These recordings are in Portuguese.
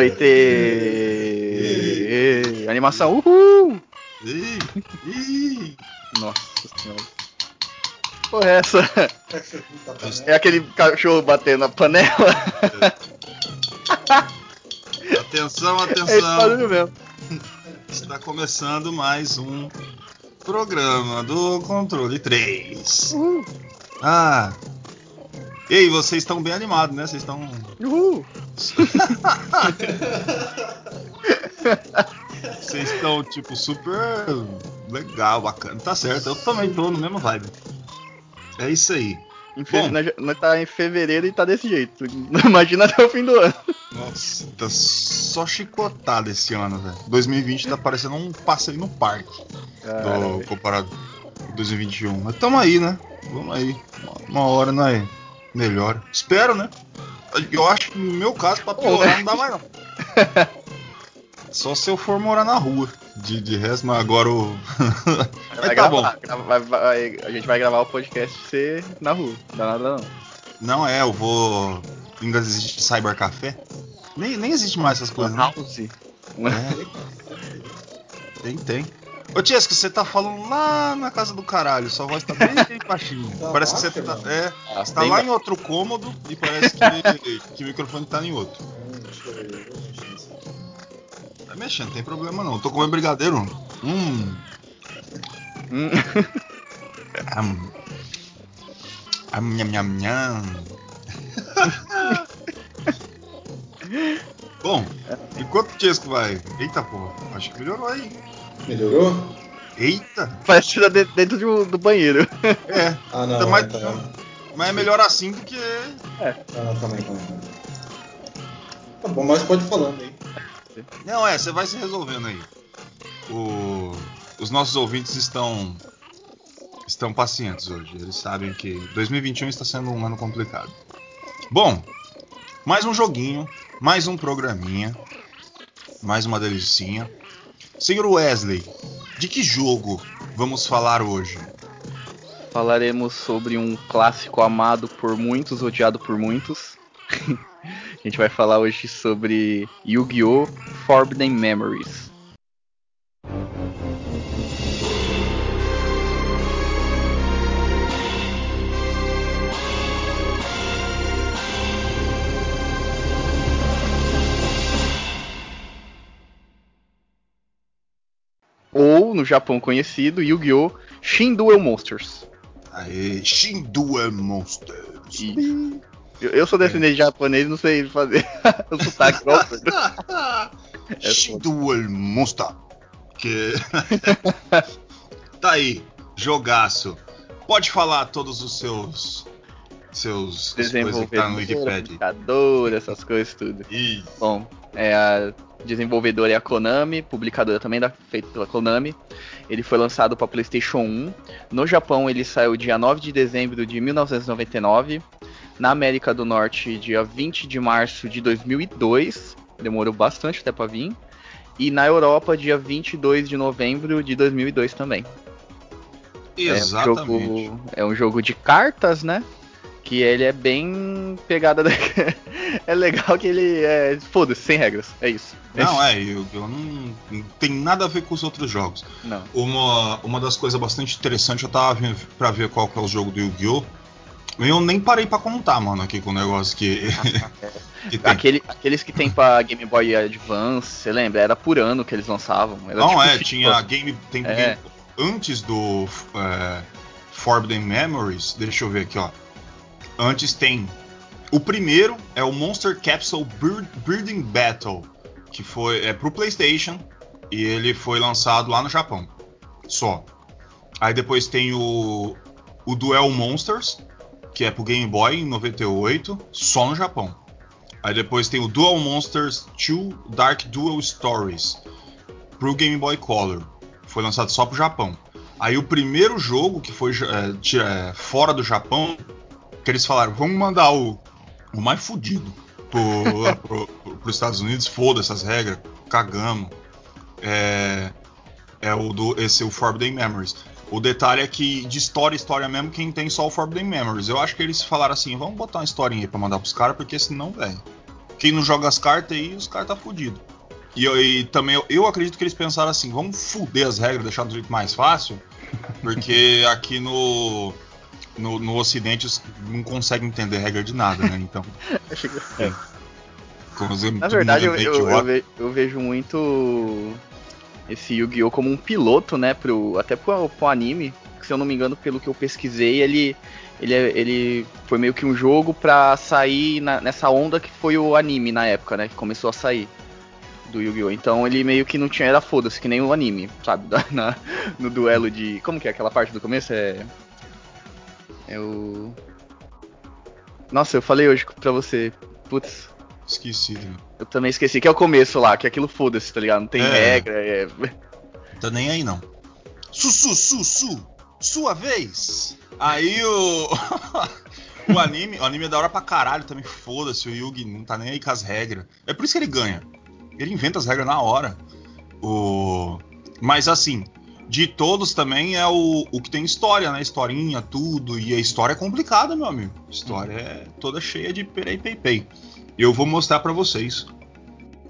Noite! Ê, Animação, uhul! Ih. Nossa senhora. Porra, é essa? É aquele cachorro batendo na panela? Atenção, É atenção. mesmo. Está começando mais um programa do Controle 3. Uhul! Ah. Ei, vocês estão bem animados, né? Vocês estão. Uhul! Vocês estão, tipo, super legal, bacana. Tá certo, eu também tô no mesmo vibe. É isso aí. Em fe... Bom. nós, nós tá em fevereiro e tá desse jeito. Imagina até o fim do ano. Nossa, tá só chicotada esse ano, velho. 2020 tá parecendo um passeio no parque. do, comparado com 2021. Mas tamo aí, né? Vamos aí. Uma, uma hora não é melhor. Espero, né? Eu acho que no meu caso, pra piorar, não dá mais não. Só se eu for morar na rua. De, de resto, mas agora o. Vai mas tá bom. gravar, grava- vai- vai- a gente vai gravar o podcast ser na rua. Não dá nada não. Não é, eu vou. Ainda existe Cyber Café? Nem, nem existe mais essas coisas, né? House. É. Tem, tem. Ô Tiesco, você tá falando lá na casa do caralho, sua voz tá bem baixinho. Tá parece que baixo, você tá. mano? É, Ah, você tá lá ba- em outro cômodo e parece que, que o microfone tá em outro. Hum. Tá mexendo, não tem problema não. Tô comendo brigadeiro. Hum. Hum. Am. Am, nham, nham, nham. Bom, enquanto o Tiesco vai. Eita porra, acho que melhorou aí. Melhorou? Eita! Parece que tá de- dentro do, banheiro. É, Ah, não. Tá mais- tá. mas é melhor assim do que. Ah, calma aí, calma aí. Tá bom, mas pode ir falando aí. Não, é, você vai se resolvendo aí. O- Os nossos ouvintes estão estão pacientes hoje. Eles sabem que 2021 está sendo um ano complicado. Bom, mais um joguinho, mais um programinha, mais uma delicinha. Senhor Wesley, de que jogo vamos falar hoje? Falaremos sobre um clássico amado por muitos, odiado por muitos. A gente vai falar hoje sobre Yu-Gi-Oh! Forbidden Memories. No Japão conhecido, Yu-Gi-Oh! Shin Duel Monsters. Aê, Shinduel Monsters. Isso. Eu, eu sou descendente de japonês e não sei fazer o sotaque. É Shinduel Monster. Que... tá aí, jogaço. Pode falar todos os seus. Seus. que tá no Wikipedia. essas coisas tudo. Ih, Bom, é a desenvolvedora é a Konami, publicadora também da, feito pela Konami. Ele foi lançado para PlayStation 1. No Japão ele saiu dia 9 de dezembro de 1999. Na América do Norte, dia 20 de março de 2002. Demorou bastante até para vir. E na Europa, dia 22 de novembro de 2002 também. exatamente. É um, jogo, é um jogo de cartas, né? Que ele é bem pegada da... É legal que ele é. Foda-se, sem regras. É isso. Não, é, eu, eu não, não tem nada a ver com os outros jogos. Não. Uma, uma das coisas bastante interessantes, eu tava pra ver qual que é o jogo do Yu-Gi-Oh! Eu nem parei pra contar, mano, aqui com o negócio que, que tem. Aquele, aqueles que tem pra Game Boy Advance, você lembra? Era por ano que eles lançavam. Era Não, tipo é, tinha game. Tem É. game antes do é, Forbidden Memories. Deixa eu ver aqui, ó. Antes tem. O primeiro é o Monster Capsule Bird, Birding Battle, que foi é pro PlayStation e ele foi lançado lá no Japão. Só. Aí depois tem o o Duel Monsters, que é pro Game Boy em 98, só no Japão. Aí depois tem o Dual Monsters 2 Dark Dual Stories pro Game Boy Color. Foi lançado só pro Japão. Aí o primeiro jogo que foi é, é, fora do Japão, que eles falaram, vamos mandar o, o mais fudido pro, pro, pro, Estados Unidos, foda essas regras, cagamos. É, é o do esse o Forbidden Memories. O detalhe é que de história, história mesmo, quem tem só o Forbidden Memories. Eu acho que eles falaram assim, vamos botar uma historinha aí pra mandar pros caras, porque senão, velho. Quem não joga as cartas aí, os caras tá fudido. E, e também eu, eu, acredito que eles pensaram assim, vamos fuder as regras, deixar do jeito mais fácil, porque aqui no, no, no Ocidente não conseguem entender regra de nada, né? Então. é. Na verdade, eu, eu, eu, ve, eu vejo muito esse Yu-Gi-Oh! como um piloto, né? Pro, até pro, pro anime. Que, se eu não me engano, pelo que eu pesquisei, ele, ele, ele foi meio que um jogo pra sair na, nessa onda que foi o anime na época, né? Que começou a sair do Yu-Gi-Oh! Então ele meio que não tinha, era foda-se, que nem o anime, sabe? Na, no duelo de. Como que é aquela parte do começo? É. É o. Nossa, eu falei hoje pra você. Putz. Esqueci. Né? Eu também esqueci, que é o começo lá, que é aquilo foda-se, tá ligado? Não tem é. regra, é. Tá nem aí não. Su, su, su, su, sua vez! Aí o. o anime, o anime é da hora pra caralho também, foda-se, o Yugi não tá nem aí com as regras. É por isso que ele ganha. Ele inventa as regras na hora. O... Mas assim, de todos também é o, o que tem história, né? Historinha, tudo. E a história é complicada, meu amigo. A história é toda cheia de perei pei pei. Eu vou mostrar para vocês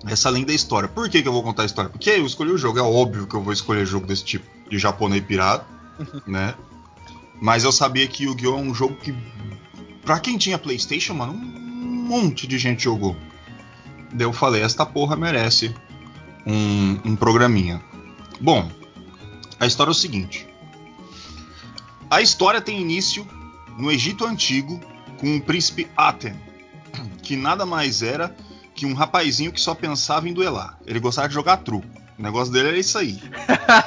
essa linda história. Por que, que eu vou contar a história? Porque eu escolhi o jogo, é óbvio que eu vou escolher jogo desse tipo, de japonês pirata, né? Mas eu sabia que Yu-Gi-Oh! é um jogo que, pra quem tinha PlayStation, mano, um monte de gente jogou. Daí eu falei, esta porra merece um, um programinha. Bom, a história é o seguinte. A história tem início no Egito Antigo com o príncipe Aten, que nada mais era que um rapazinho que só pensava em duelar. Ele gostava de jogar truco. O negócio dele era isso aí.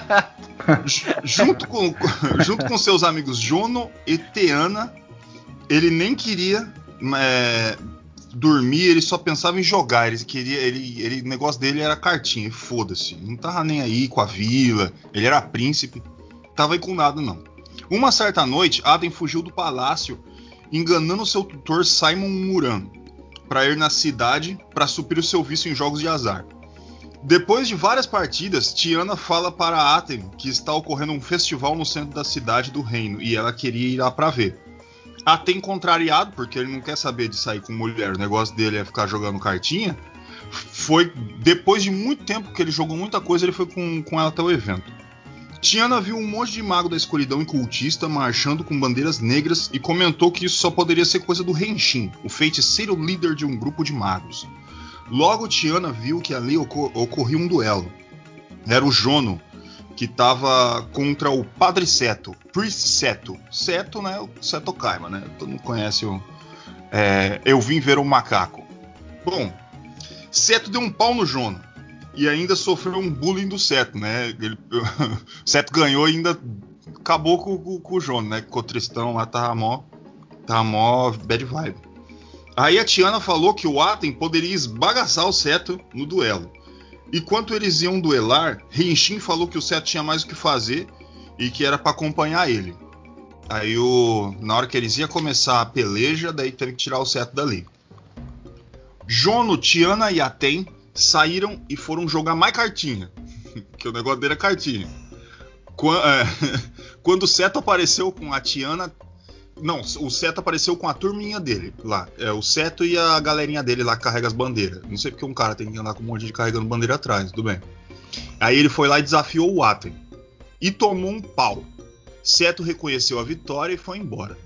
junto, com, junto com seus amigos Jono e Teana, ele nem queria é, dormir, ele só pensava em jogar. Ele queria, ele, ele, o negócio dele era cartinha, foda-se. Não tava nem aí com a vila. Ele era príncipe, tava aí com nada não. Uma certa noite, Aden fugiu do palácio, enganando seu tutor Simon Muran para ir na cidade para suprir o seu vício em jogos de azar. Depois de várias partidas, Tiana fala para Aten que está ocorrendo um festival no centro da cidade do reino e ela queria ir lá para ver. Até contrariado, porque ele não quer saber de sair com mulher, o negócio dele é ficar jogando cartinha. Foi depois de muito tempo que ele jogou muita coisa, ele foi com, com ela até o evento. Tiana viu um monte de mago da escuridão e cultista marchando com bandeiras negras e comentou que isso só poderia ser coisa do Henshin, o feiticeiro líder de um grupo de magos. Logo, Tiana viu que ali ocor ocorria um duelo. Era o Jono, que estava contra o Padre Seto, Priest Seto. Seto, né? O Seto Kaima, né? Todo mundo conhece o. É, eu vim ver o macaco. Bom, Seto deu um pau no Jono. E ainda sofreu um bullying do Seto, né? Ele, Seto ganhou e ainda acabou com, com, com o Jono, né? Ficou tristão lá, tava mó, tava mó bad vibe. Aí a Tiana falou que o Aten poderia esbagaçar o Seto no duelo. Enquanto eles iam duelar, Henshin falou que o Seto tinha mais o que fazer e que era para acompanhar ele. Aí o, na hora que eles iam começar a peleja, daí teve que tirar o Seto dali. Jono, Tiana e Aten saíram e foram jogar mais cartinha. que o negócio dele é cartinha. Quando, é, quando o Seto apareceu com a Tiana, não, o Seto apareceu com a turminha dele lá. É o Seto e a galerinha dele lá que carrega as bandeiras. Não sei porque um cara tem que andar com um monte de gente carregando bandeira atrás, tudo bem. Aí ele foi lá e desafiou o Aten. E tomou um pau. Seto reconheceu a vitória e foi embora.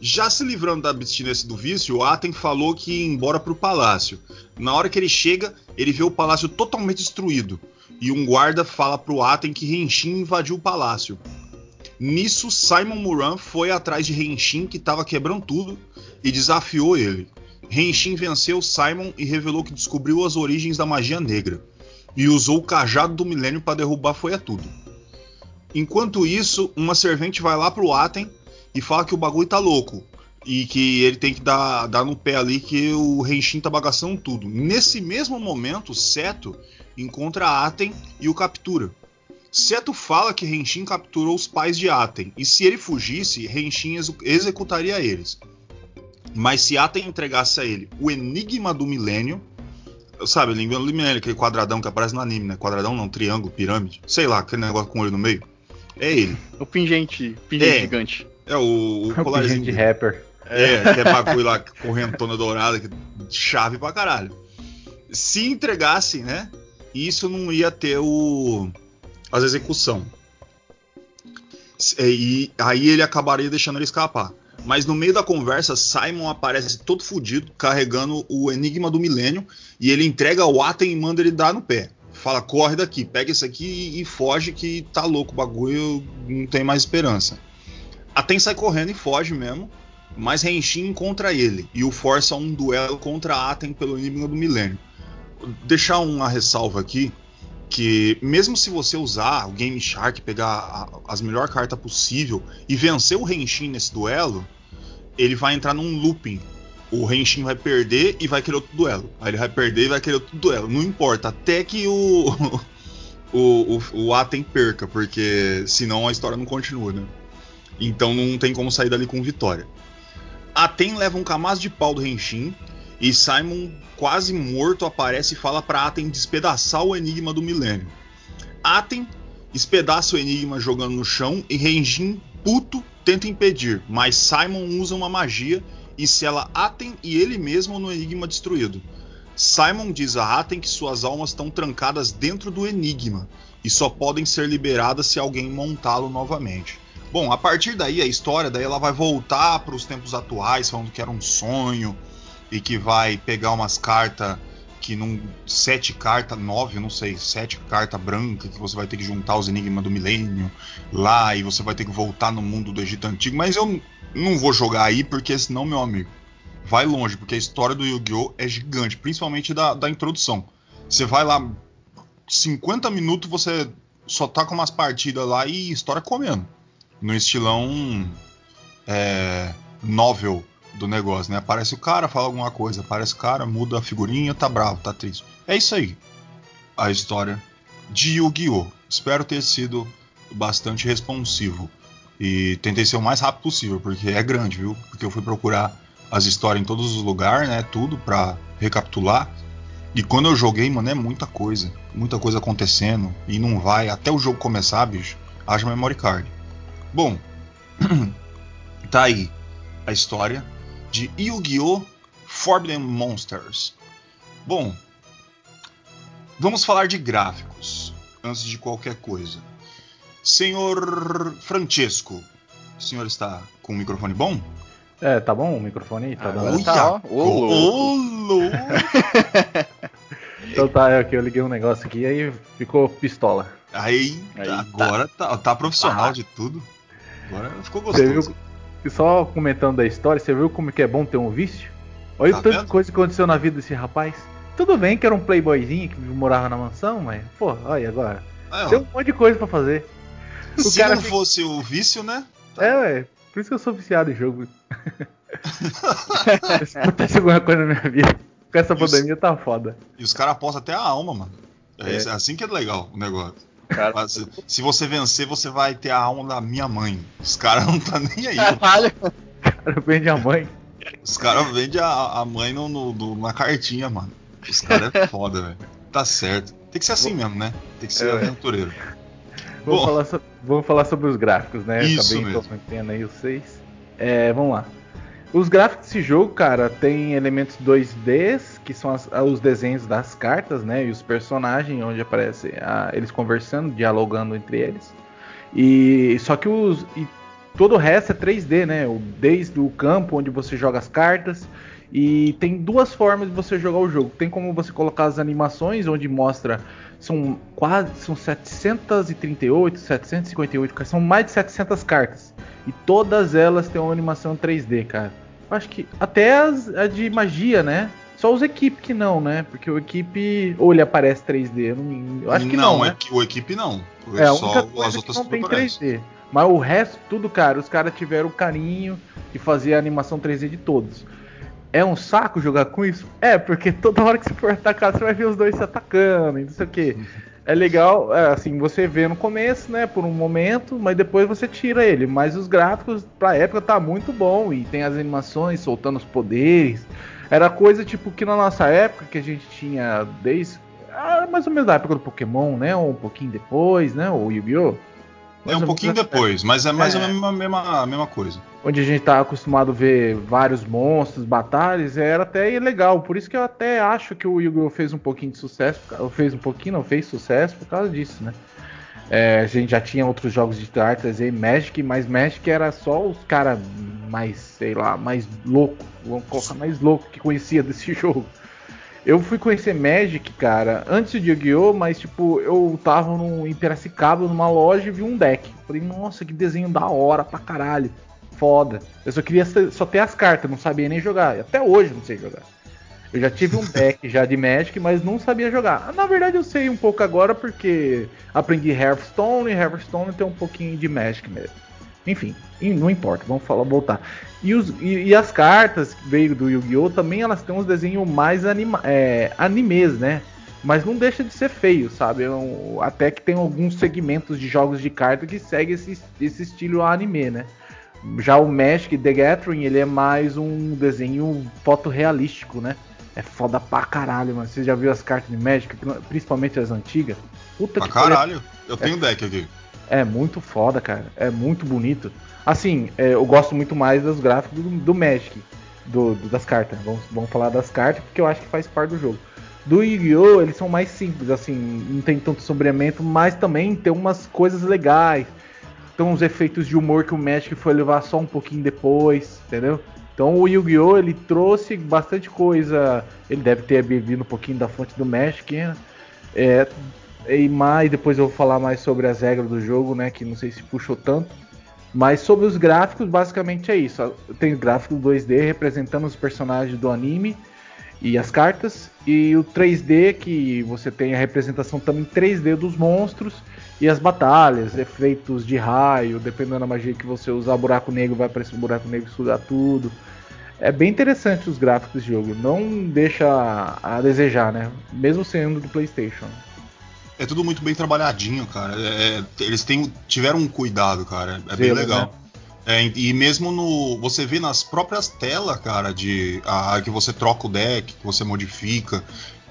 Já se livrando da abstinência do vício, o Aten falou que ia embora para o palácio. Na hora que ele chega, ele vê o palácio totalmente destruído. E um guarda fala para o Aten que Renshin invadiu o palácio. Nisso, Simon Muran foi atrás de Henshin, que estava quebrando tudo, e desafiou ele. Henshin venceu Simon e revelou que descobriu as origens da magia negra, e usou o cajado do milênio para derrubar foi tudo. Enquanto isso, uma servente vai lá pro Aten e fala que o bagulho tá louco, e que ele tem que dar, dar no pé ali que o Renshin tá bagaçando tudo. Nesse mesmo momento, Seto encontra Aten e o captura. Seto fala que Renshin capturou os pais de Aten, e se ele fugisse, Renshin executaria eles. Mas se Aten entregasse a ele o Enigma do Milênio, sabe, o Enigma do Milênio, aquele quadradão que aparece no anime, né? Quadradão não, triângulo, pirâmide, sei lá, aquele negócio com olho no meio. É ele. O pingente, pingente É. gigante. É o, o O pingente colarzinho. de rapper. É, que é bagulho lá, correntona dourada, que chave pra caralho. Se entregasse, né? Isso não ia ter o. as execução. Se- E aí ele acabaria deixando ele escapar. Mas no meio da conversa, Simon aparece todo fudido, carregando o Enigma do Milênio, e ele entrega o Aten e manda ele dar no pé. Fala, corre daqui, pega isso aqui e foge que tá louco o bagulho, não tem mais esperança. Aten sai correndo e foge mesmo, mas Renshin encontra ele e o força a um duelo contra Aten pelo Enigma do Milênio. Deixar uma ressalva aqui que mesmo se você usar o Game Shark, pegar a- as melhores cartas possível e vencer o Renshin nesse duelo, ele vai entrar num looping. O Renshin vai perder e vai querer outro duelo. Aí ele vai perder e vai querer outro duelo. Não importa, até que o o, o, o Aten perca, porque senão a história não continua, né? Então não tem como sair dali com vitória. Aten leva um camaço de pau do Renshin e Simon, quase morto, aparece e fala para Aten despedaçar o enigma do milênio. Aten espedaça o enigma jogando no chão e Renshin, puto, tenta impedir, mas Simon usa uma magia e sela Aten e ele mesmo no enigma destruído. Simon diz a Aten que suas almas estão trancadas dentro do enigma e só podem ser liberadas se alguém montá-lo novamente. Bom, a partir daí a história daí ela vai voltar para os tempos atuais, falando que era um sonho e que vai pegar umas cartas que não sete cartas, nove, não sei, sete cartas brancas que você vai ter que juntar os enigmas do milênio lá e você vai ter que voltar no mundo do Egito antigo, mas eu não vou jogar aí porque senão meu amigo vai longe, porque a história do Yu-Gi-Oh! é gigante, principalmente da, da introdução. Você vai lá 50 minutos você só tá com umas partidas lá e história comendo. No estilão é, novel do negócio, né? Aparece o cara, fala alguma coisa, aparece o cara, muda a figurinha, tá bravo, tá triste. É isso aí. A história de Yu-Gi-Oh! Espero ter sido bastante responsivo. E tentei ser o mais rápido possível, porque é grande, viu? Porque eu fui procurar as histórias em todos os lugares, né? Tudo pra recapitular. E quando eu joguei, mano, é muita coisa. Muita coisa acontecendo. E não vai. Até o jogo começar, bicho, haja memory card. Bom, tá aí a história de Yu-Gi-Oh! Forbidden Monsters. Bom, vamos falar de gráficos antes de qualquer coisa. Senhor Francesco, o senhor está com o microfone bom? É, tá bom o microfone aí? Tá Agora dando? tá, ó. Ô, louco. Então tá, é que eu liguei um negócio aqui e aí ficou pistola. Aí, Aí agora tá, tá profissional de tudo. Agora ficou Você gostoso. viu? E só comentando da história, você viu como que é bom ter um vício? Olha Tá o tanto de coisa que aconteceu na vida desse rapaz. Tudo bem que era um playboyzinho que morava na mansão, mas, pô, olha agora. Ó, Tem um monte de coisa pra fazer. o se cara não fica- fosse o vício, né? É, ué. Por isso que eu sou viciado em jogo. Se acontece alguma coisa na minha vida. Com essa E os- pandemia tá foda. E os caras apostam até a alma, mano. É, É. esse- assim que é legal o negócio. Cara, Mas, se- você vencer, você vai ter a alma da minha mãe. Os caras não tá nem aí. caralho. cara vende a mãe. Os caras vendem a, a mãe no, no- no- na cartinha, mano. Os caras é foda, velho. Tá certo. Tem que ser assim mesmo, né? Tem que ser É. aventureiro. Vamos, Bom. falar so- vamos falar sobre os gráficos, né? Isso Acabei mesmo. aí vocês. É, vamos lá. Os gráficos desse jogo, cara, tem elementos 2D, que são as- os desenhos das cartas, né? E os personagens, onde aparece a- eles conversando, dialogando entre eles. E só que os e todo o resto é 3D, né? O- Desde o campo onde você joga as cartas. E tem duas formas de você jogar o jogo. Tem como você colocar as animações, onde mostra são quase são 738, 758, cartas, são mais de 700 cartas. E todas elas têm uma animação 3D, cara. Acho que até as, a de magia, né? Só os equipe que não, né? Porque o equipe ou ele aparece 3D, eu, não, eu acho que não, né? equi- o equipe não. É, só as que outras não tem aparecem. 3D. Mas o resto, tudo, cara, os caras tiveram carinho e fazia a animação 3D de todos. É um saco jogar com isso? É, porque toda hora que você for atacar, você vai ver os dois se atacando e não sei o que. É legal, é, assim, você vê no começo, né, por um momento, mas depois você tira ele. Mas os gráficos pra época tá muito bom e tem as animações soltando os poderes. Era coisa tipo que na nossa época que a gente tinha desde ah, mais ou menos da época do Pokémon, né, ou um pouquinho depois, né, ou Yu-Gi-Oh. É um ou pouquinho depois, mas é mais É. ou menos a mesma, a mesma coisa. onde a gente tá acostumado a ver vários monstros, batalhas, era até legal. Por isso que eu até acho que o Yu-Gi-Oh! fez um pouquinho de sucesso, ou fez um pouquinho, não, fez sucesso por causa disso, né? É, a gente já tinha outros jogos de cartas aí, Magic, mas Magic era só os caras mais, sei lá, mais louco, vamos colocar mais louco que conhecia desse jogo. Eu fui conhecer Magic, cara, antes de Yu-Gi-Oh!, mas tipo, eu tava num, em Piracicaba, numa loja e vi um deck. Falei, nossa, que desenho da hora pra caralho. Foda. Eu só queria só ter as cartas, não sabia nem jogar. Até hoje não sei jogar. Eu já tive um deck já de Magic, mas não sabia jogar. Na verdade eu sei um pouco agora porque aprendi Hearthstone e Hearthstone tem um pouquinho de Magic mesmo. Enfim, não importa, vamos falar, voltar. E, os- e- e as cartas que veio do Yu-Gi-Oh! também elas têm uns desenhos mais anima, é, animes, né? Mas não deixa de ser feio, sabe? É um- até que tem alguns segmentos de jogos de carta que seguem esse, esse estilo anime, né? Já o Magic The Gathering, ele é mais um desenho fotorrealístico, né? É foda pra caralho, mano. Você já viu as cartas de Magic, principalmente as antigas? Puta Pra que caralho. Eu tenho deck aqui. É muito foda, cara. É muito bonito. Assim, é, eu gosto muito mais dos gráficos do, do Magic, do, do- das cartas. Vamos, vamos falar das cartas porque eu acho que faz parte do jogo. Do Yu-Gi-Oh! eles são mais simples, assim, não tem tanto sombreamento, mas também tem umas coisas legais. Tem uns efeitos de humor que o Magic foi levar só um pouquinho depois, entendeu? Então o Yu-Gi-Oh! ele trouxe bastante coisa. Ele deve ter bebido um pouquinho da fonte do Magic, né? É, e mais, depois eu vou falar mais sobre as regras do jogo, né? Que não sei se puxou tanto. Mas sobre os gráficos, basicamente é isso. Tem gráfico 2D representando os personagens do anime e as cartas. E o 3D, que você tem a representação também 3D dos monstros e as batalhas, efeitos de raio, dependendo da magia que você usar, buraco negro vai aparecer um buraco negro e sugar tudo. É bem interessante os gráficos desse jogo. Não deixa a desejar, né? Mesmo sendo do PlayStation. É tudo muito bem trabalhadinho, cara. É- é- eles têm, tiveram um cuidado, cara. É bem Zelo, legal. né? É, e mesmo no. Você vê nas próprias telas, cara, de. A, que você troca o deck, que você modifica,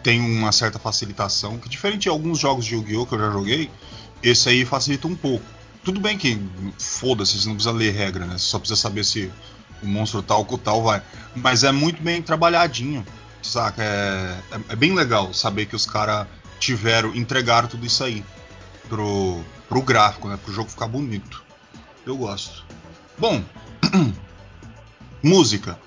tem uma certa facilitação. Que diferente de alguns jogos de Yu-Gi-Oh! que eu já joguei, esse aí facilita um pouco. Tudo bem que foda-se, você não precisa ler regra, né? Você só precisa saber se o monstro tal com tal vai. Mas é muito bem trabalhadinho, saca? É, é, é bem legal saber que os caras tiveram, entregaram tudo isso aí pro, pro gráfico, né? Pro jogo ficar bonito. Eu gosto. Bom, música.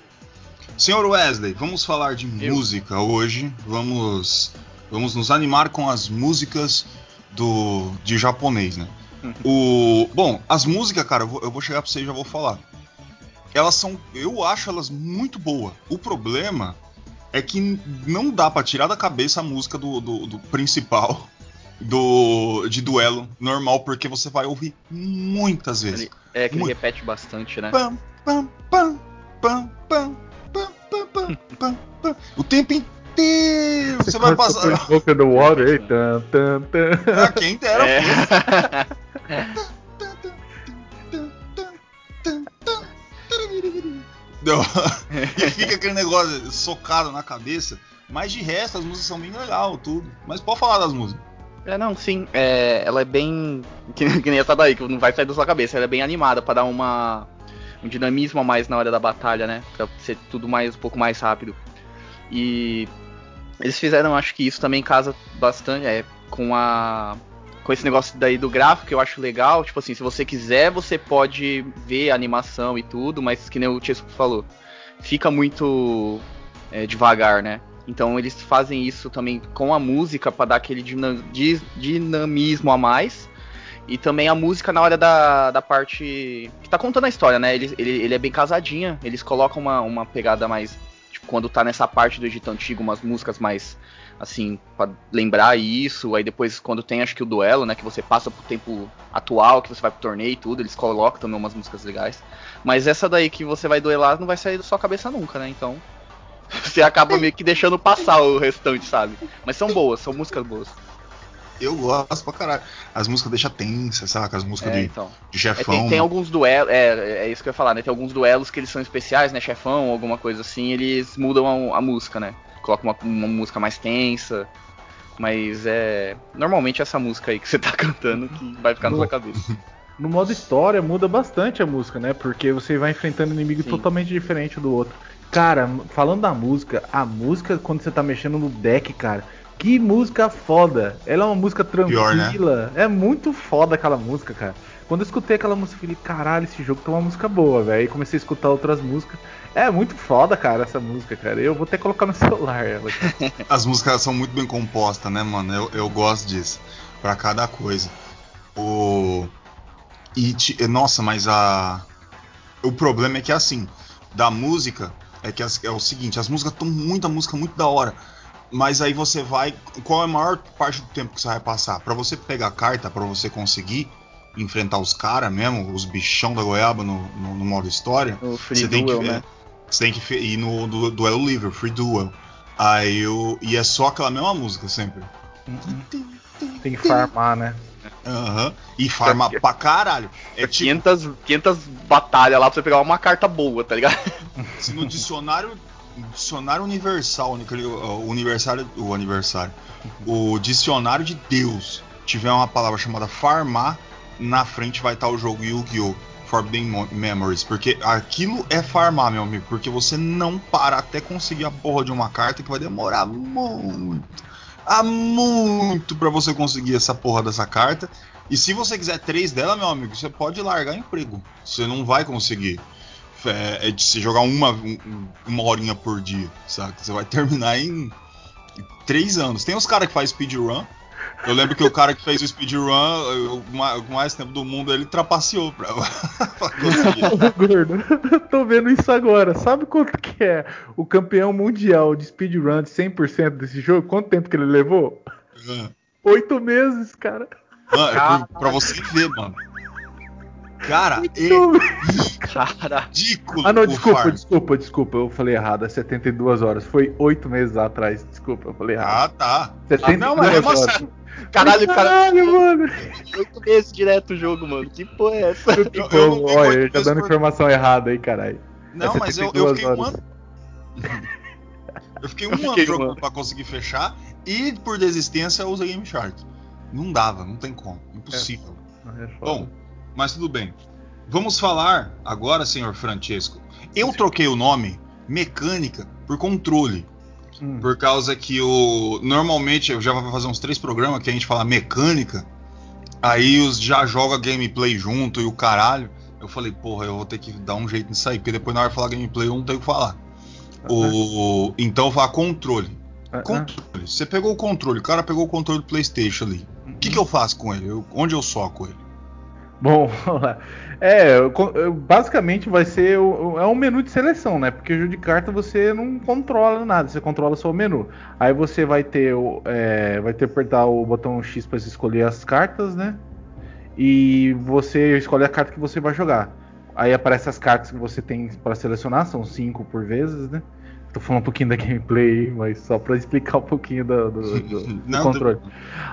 Senhor Wesley, vamos falar de Eu. música hoje. Vamos, vamos nos animar com as músicas do de japonês, né? O, bom, as músicas, cara, eu vou, eu vou chegar pra você e já vou falar. Elas são, eu acho elas muito boas. O problema é que não dá pra tirar da cabeça a música do, do, do principal do de duelo normal, porque você vai ouvir muitas vezes. Ele- é que ele Muito. repete bastante, né? Pam, pam, pam, pam, pam, pam, pam, pam, pam, pam. O tempo inteiro você vai passar. In the water, hein? Tan, tan, tan. Ah, quem dera. É. Não. e fica aquele negócio socado na cabeça. Mas de resto, as músicas são bem legal, tudo. Mas pode falar das músicas. É, não, sim. É, ela é bem. Que, que nem essa daí, que não vai sair da sua cabeça. Ela é bem animada pra dar uma. Um dinamismo a mais na hora da batalha, né? Pra ser tudo mais um pouco mais rápido. E eles fizeram, acho que isso também casa bastante é, com a. Com esse negócio daí do gráfico que eu acho legal. Tipo assim, se você quiser, você pode ver a animação e tudo, mas que nem o Chesco falou, fica muito é, devagar, né? Então eles fazem isso também com a música para dar aquele dina- di- dinamismo a mais. E também a música na hora da, da parte que tá contando a história, né? Ele, ele, ele é bem casadinha. Eles colocam uma, uma pegada mais quando tá nessa parte do Egito Antigo, umas músicas mais assim, para lembrar isso, aí depois quando tem acho que o duelo, né, que você passa pro tempo atual, que você vai pro torneio e tudo, eles colocam também umas músicas legais. Mas essa daí que você vai duelar não vai sair da sua cabeça nunca, né? Então, você acaba meio que deixando passar o restante, sabe? Mas são boas, são músicas boas. Eu gosto pra caralho. As músicas deixam tensa, saca? As músicas É, de, então. de É, chefão. tem, tem alguns duelos, é, é isso que eu ia falar, né? Tem alguns duelos que eles são especiais, né? Chefão, alguma coisa assim, eles mudam a, a música, né? Colocam uma, uma música mais tensa. Mas é. Normalmente essa música aí que você tá cantando que vai ficar na sua cabeça. No modo história muda bastante a música, né? Porque você vai enfrentando inimigo Sim. totalmente diferente do outro. Cara, falando da música, a música quando você tá mexendo no deck, cara, que música foda. Ela é uma música Pior, né? tranquila. É muito foda aquela música, cara. Quando eu escutei aquela música, eu falei, caralho, esse jogo tem uma música boa, velho. Aí comecei a escutar outras músicas. É muito foda, cara, essa música, cara. Eu vou até colocar no celular ela. cara. As músicas são muito bem compostas, né, mano? Eu, eu gosto disso. Pra cada coisa. O. E. Nossa, mas a. O problema é que assim, da música, é que as- é o seguinte, as músicas estão muita música muito da hora. Mas aí você vai. Qual é a maior parte do tempo que você vai passar? Pra você pegar a carta, pra você conseguir enfrentar os caras mesmo, os bichão da goiaba no, no, no modo história. No Free Você tem Duel, que, né? Você tem que ir no du- duelo livre, free duel. Aí eu. E é só aquela mesma música sempre. Tem que farmar, né? Aham. E farma pra caralho. É tipo, 500, 500 batalhas lá pra você pegar uma carta boa, tá ligado? se no dicionário. Dicionário universal, naquele, uh, universário, o aniversário. O dicionário de Deus tiver uma palavra chamada farmar, na frente vai estar o jogo Yu-Gi-Oh! Forbidden Mo- Memories. Porque aquilo é farmar, meu amigo. Porque você não para até conseguir a porra de uma carta que vai demorar muito. Há muito pra você conseguir essa porra dessa carta. E se você quiser três dela, meu amigo, você pode largar emprego. Você não vai conseguir. É, é de se jogar uma, um- uma horinha por dia, saca? Você vai terminar em, em três anos. Tem uns caras que faz speedrun. Eu lembro que o cara que fez o speedrun, o ma- o mais tempo do mundo, ele trapaceou pra, pra conseguir. Gordo, tô vendo isso agora. Sabe quanto que é o campeão mundial de speedrun de 100% desse jogo? Quanto tempo que ele levou? Oito meses, cara. Mano, é pra, pra você ver, mano. Cara, é. Cara, ridículo. Ah, não, desculpa, farm. desculpa, desculpa. Eu falei errado. É 72 horas. Foi oito meses atrás. Desculpa, eu falei errado. Ah, tá. 72 não, mas mesmo horas. caralho, cara, Caralho, mano. oito meses direto o jogo, mano. Que porra é essa? eu- eu não tenho Olha, ele tá dando por- informação errada aí, caralho. Não, É mas eu, eu 72 fiquei um horas. ano. Eu fiquei um Eu ano fiquei um jogando ano. pra conseguir fechar e por desistência eu usei Game Shark. Não dava, não tem como. Impossível. É foda. Bom, mas tudo bem. Vamos falar agora, senhor Francesco. Eu troquei o nome mecânica por controle. Hum. Por causa que o. Normalmente, eu já vou fazer uns três programas que a gente fala mecânica. Aí os já joga gameplay junto e o caralho. Eu falei, porra, eu vou ter que dar um jeito nisso aí, porque depois na hora de falar gameplay eu não tenho o que falar. O... Então eu vou falar controle. Controle. Você pegou o controle, o cara pegou o controle do Playstation ali. O que, que eu faço com ele? Eu- onde eu soco ele? Bom, vamos lá. É, eu- basicamente vai ser é um menu de seleção, né? Porque o jogo de carta você não controla nada, você controla só o menu. Aí você vai ter é, vai ter que apertar o botão X para escolher as cartas, né? E você escolhe a carta que você vai jogar. Aí aparecem as cartas que você tem para selecionar, são cinco por vezes, né? Tô falando um pouquinho da gameplay, mas só para explicar um pouquinho do, do- do- do Não, controle.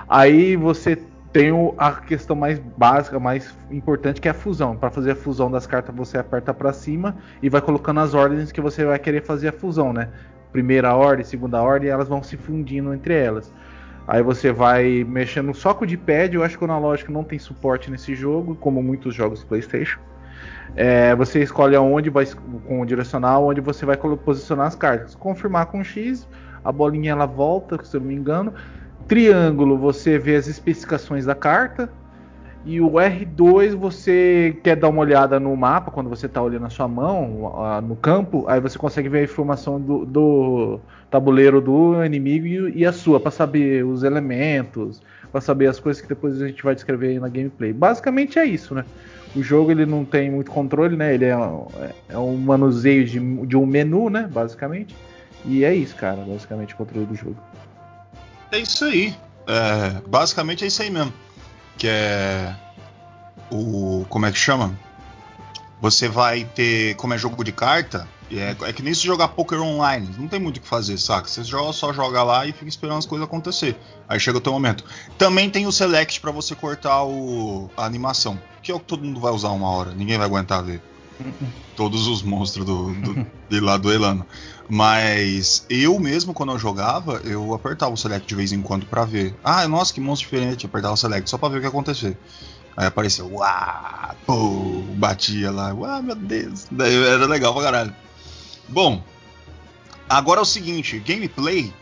Aí você tem a questão mais básica, mais importante, que é a fusão. Para fazer a fusão das cartas, você aperta para cima e vai colocando as ordens que você vai querer fazer a fusão, né? Primeira ordem, segunda ordem, elas vão se fundindo entre elas. Aí você vai mexendo só com o D-pad. Eu acho que o analógico não tem suporte nesse jogo, como muitos jogos PlayStation. É, você escolhe aonde vai com o direcional, onde você vai posicionar as cartas. Confirmar com X, a bolinha ela volta, se eu não me engano. Triângulo, você vê as especificações da carta. E o R2 você quer dar uma olhada no mapa quando você está olhando a sua mão no campo, aí você consegue ver a informação do, do tabuleiro do inimigo e, e a sua, para saber os elementos, para saber as coisas que depois a gente vai descrever na gameplay. Basicamente é isso, né? O jogo ele não tem muito controle, né? Ele é, é um manuseio de, de um menu, né? Basicamente. E é isso, cara, basicamente o controle do jogo. É isso aí. É, basicamente é isso aí mesmo. Que é. O. Como é que chama? Você vai ter. Como é jogo de carta, é, é que nem se jogar poker online. Não tem muito o que fazer, saca? Você joga, só joga lá e fica esperando as coisas acontecer. Aí chega o teu momento. Também tem o select para você cortar o, a animação. Que é o que todo mundo vai usar uma hora. Ninguém vai aguentar ver. Todos os monstros do, do, de lá do Elano. Mas eu mesmo, quando eu jogava, eu apertava o select de vez em quando para ver. Ah, nossa, que monstro diferente. Eu apertava o select só pra ver o que ia acontecer. Aí apareceu, uau, batia lá, uau, meu Deus. Daí era legal pra caralho. Bom, agora é o seguinte, gameplay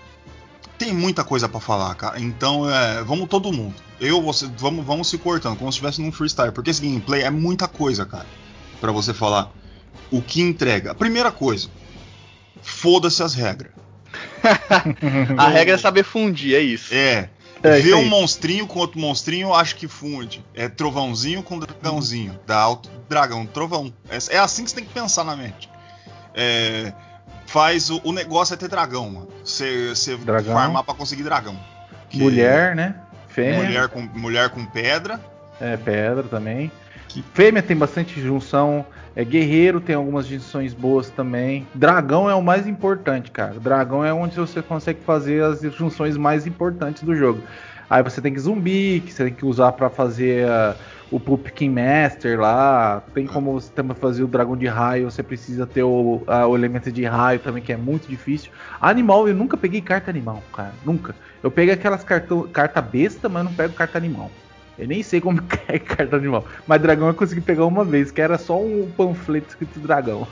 tem muita coisa para falar, cara. Então, é, vamos todo mundo. Eu, você, vamos, vamos se cortando, como se estivesse num freestyle, porque esse gameplay é muita coisa, cara, para você falar o que entrega. A primeira coisa, foda-se as regras. A regra é saber fundir, é isso. É. É, Ver um aí. monstrinho com outro monstrinho, acho que funde. É trovãozinho com dragãozinho. Dá alto dragão, trovão. É, é assim que você tem que pensar na mente. É, faz o, o negócio é ter dragão, mano. Você farmar pra conseguir dragão. Que- Mulher, né? Fêmea. Mulher com, mulher com pedra. É, pedra também. Fêmea tem bastante junção. É, guerreiro tem algumas junções boas também. Dragão é o mais importante, cara. Dragão é onde você consegue fazer as junções mais importantes do jogo. Aí você tem que zumbi, que você tem que usar pra fazer ah, o Pumpkin Master lá. Tem como você também fazer o dragão de raio. Você precisa ter o, ah, o elemento de raio também, que é muito difícil. Animal, eu nunca peguei carta animal, cara. Nunca. Eu pego aquelas cartão, carta besta, mas não pego carta animal. Eu nem sei como é carta animal. Mas dragão eu consegui pegar uma vez, que era só um panfleto escrito dragão.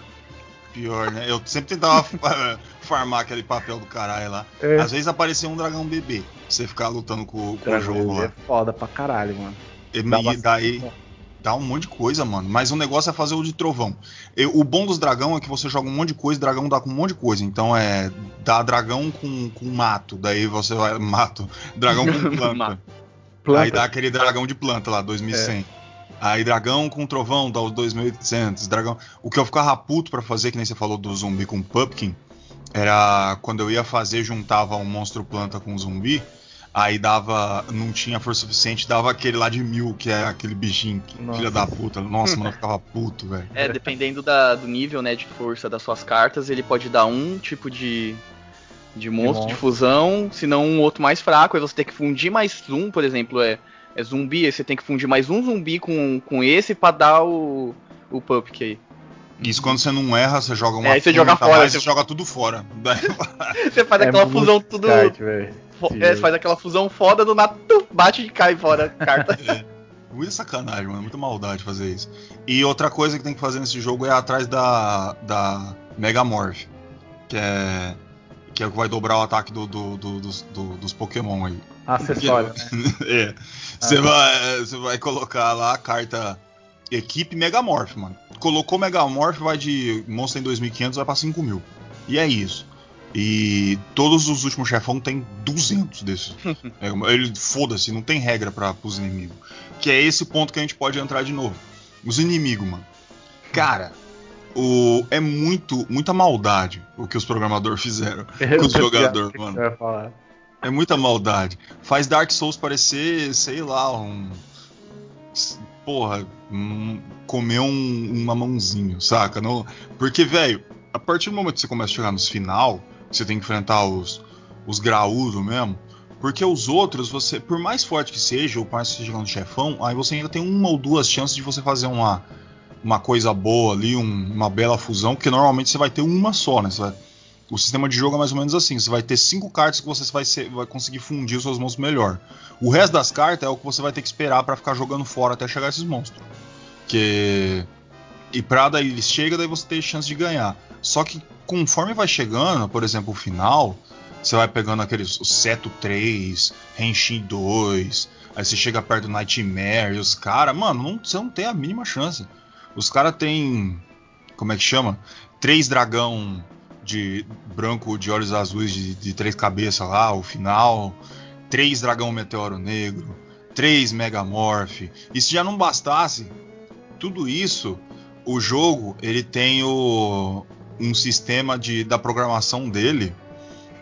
Pior, né? Eu sempre tentava fa- farmar aquele papel do caralho lá. É. Às vezes aparecia um dragão bebê. pra Você ficar lutando com, com o jogo lá. é foda pra caralho, mano. E Dá me- bastante daí bom. dá um monte de coisa, mano. Mas o negócio é fazer o de trovão. E o bom dos dragão é que você joga um monte de coisa, dragão dá com um monte de coisa. Então é. Dá dragão com, com mato. Daí você vai. Mato. Dragão com planta. Planta. Aí dá aquele dragão de planta lá, 2100. Aí dragão com trovão dá os 2800. Dragão. O que eu ficava puto pra fazer, que nem você falou do zumbi com pumpkin, era quando eu ia fazer, juntava um monstro planta com um zumbi. Aí dava. Não tinha força suficiente, dava aquele lá de mil, que é aquele bichinho, que Nossa. filha da puta. Nossa, mano, eu ficava puto, velho. É, dependendo da- do nível né, de força das suas cartas, ele pode dar um tipo de, de monstro, de, monstro. fusão, se não um outro mais fraco. Aí você tem que fundir mais um, por exemplo, é, é zumbi, aí você tem que fundir mais um zumbi com, com esse pra dar o, o Pumpkin aí. Isso quando você não erra, você joga uma É, aí você joga fora, mais, você- você joga tudo fora. Você faz É aquela fusão tudo. fo- é, você faz aquela fusão foda do nada, bate e cai fora a carta. Muita sacanagem, mano. Muita maldade fazer isso. E outra coisa que tem que fazer nesse jogo é atrás da, da Megamorph. Que é. Que é o que vai dobrar o ataque do, do- do- dos, do- dos Pokémon aí. Acessório, né? é. Você vai, você vai colocar lá a carta Equipe Megamorph, mano. Colocou Megamorph, vai de monstro em 2500, vai pra 5000. E é isso. E todos os últimos chefão tem 200 desses. É, ele foda-se, não tem regra para os inimigos. Que é esse ponto que a gente pode entrar de novo. Os inimigos, mano. Cara, o, é muito, muita maldade o que os programadores fizeram com os jogadores, mano. É muita maldade. Faz Dark Souls parecer, sei lá, um. Porra, um, comer um, um mamãozinho, saca? Não, porque, velho, a partir do momento que você começa a chegar nos final, você tem que enfrentar os, os graúdos mesmo. Porque os outros, você, por mais forte que seja, ou por mais que chegar no chefão, aí você ainda tem uma ou duas chances de você fazer uma, uma coisa boa ali, um- uma bela fusão, porque normalmente você vai ter uma só, né? Vai- o sistema de jogo é mais ou menos assim: você vai ter cinco cartas que você vai, ser- vai conseguir fundir os seus monstros melhor. O resto das cartas é o que você vai ter que esperar pra ficar jogando fora até chegar esses monstros. Que. E pra daí eles chegam, daí você tem chance de ganhar. Só que conforme vai chegando, por exemplo, o final, você vai pegando aqueles o Seto 3, Henshin 2, aí você chega perto do Nightmare e os caras, mano, não, você não tem a mínima chance. Os caras têm. Como é que chama? Três dragão de branco de olhos azuis de, de três cabeças lá, o final. Três dragão meteoro negro. Três megamorph. E se já não bastasse tudo isso, o jogo ele tem o, um sistema de, da programação dele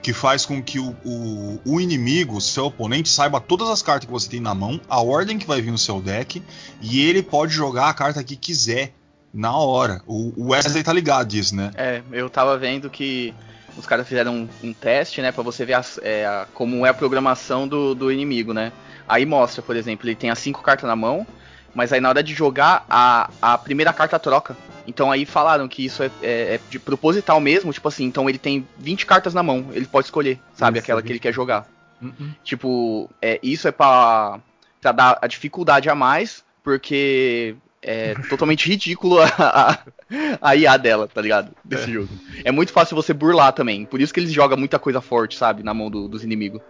que faz com que o, o, o inimigo, seu oponente, saiba todas as cartas que você tem na mão, a ordem que vai vir no seu deck, e ele pode jogar a carta que quiser na hora. O, o Wesley tá ligado disso, né? É, eu tava vendo que os caras fizeram um, um teste, né, para você ver as, é, a, como é a programação do, do inimigo, né? Aí mostra, por exemplo, ele tem as cinco cartas na mão, mas aí na hora de jogar, a, a primeira carta troca. Então aí falaram que isso é, é, é de proposital mesmo, tipo assim, então ele tem 20 cartas na mão, ele pode escolher, sabe, Isso, aquela que ele quer jogar. Uhum. Tipo, é, isso é pra, pra dar a dificuldade a mais, porque é totalmente ridículo a, a, a IA dela, tá ligado? Desse É. jogo. É muito fácil você burlar também. Por isso que eles jogam muita coisa forte, sabe? Na mão do- dos inimigos.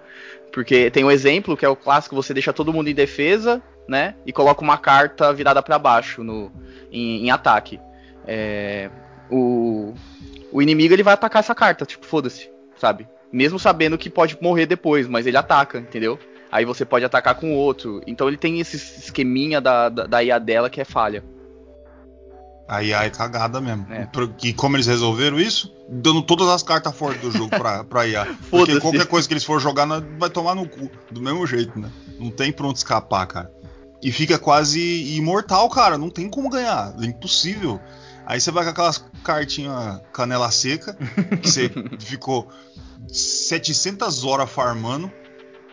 Porque tem um exemplo que é o clássico: você deixa todo mundo em defesa, né? E coloca uma carta virada pra baixo no, em, em ataque. É, o, o inimigo ele vai atacar essa carta, tipo, foda-se, sabe? Mesmo sabendo que pode morrer depois, mas ele ataca, entendeu? Aí você pode atacar com o outro. Então ele tem esse esqueminha da, da, da IA dela que é falha. A IA é cagada mesmo. É. E como eles resolveram isso? Dando todas as cartas fortes do jogo pra, pra IA. Porque qualquer coisa que eles for jogar vai tomar no cu. Do mesmo jeito, né? Não tem pra onde escapar, cara. E fica quase imortal, cara. Não tem como ganhar. É impossível. Aí você vai com aquelas cartinhas canela seca, que você ficou 700 horas farmando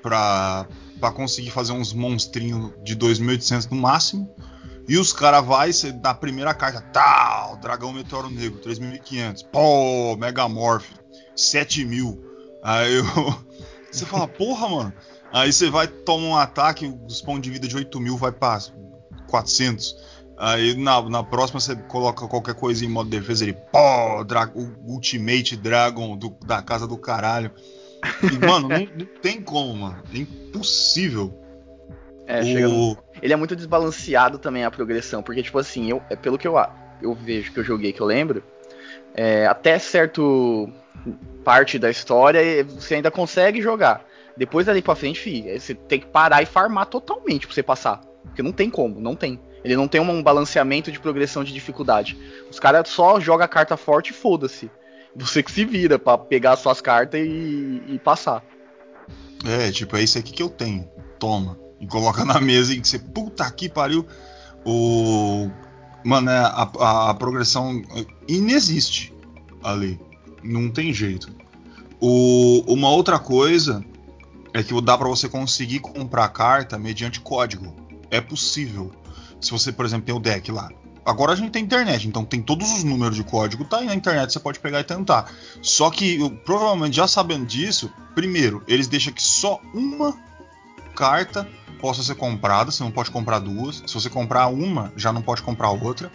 pra, pra conseguir fazer uns monstrinhos de 2.800 no máximo. E os caras vai, cê dá a primeira carta, tal, Dragão Meteoro Negro, 3.500. Pô, Megamorph, 7.000. Aí eu, você fala, porra, mano. Aí você vai, toma um ataque, os pontos de vida de 8.000 vai pra 400. Aí na, na próxima você coloca qualquer coisa em modo defesa, ele, pô, dra o Ultimate Dragon do- da casa do caralho. E, mano, não, não tem como, mano. É impossível. É, chega num- o... Ele é muito desbalanceado também a progressão, porque, tipo assim, eu, é pelo que eu, eu vejo que eu joguei, que eu lembro, é, até certo parte da história eh, você ainda consegue jogar. Depois dali pra frente, fi, aí você tem que parar e farmar totalmente pra você passar. Porque não tem como, não tem. Ele não tem um, balanceamento de progressão de dificuldade. Os caras só jogam a carta forte e foda-se. Você que se vira pra pegar as suas cartas e, e passar. É, tipo, é isso aqui que eu tenho. Toma. E coloca na mesa e você, puta que pariu. O. Mano, é, a, a, a progressão inexiste ali. Não tem jeito. O, uma outra coisa é que dá pra você conseguir comprar carta mediante código. É possível. Se você, por exemplo, tem o deck lá. Agora a gente tem internet, então tem todos os números de código, tá aí na internet, você pode pegar e tentar. Só que, eu, provavelmente, já sabendo disso, primeiro, eles deixam que só uma carta possa ser comprada, você não pode comprar duas. Se você comprar uma, já não pode comprar outra.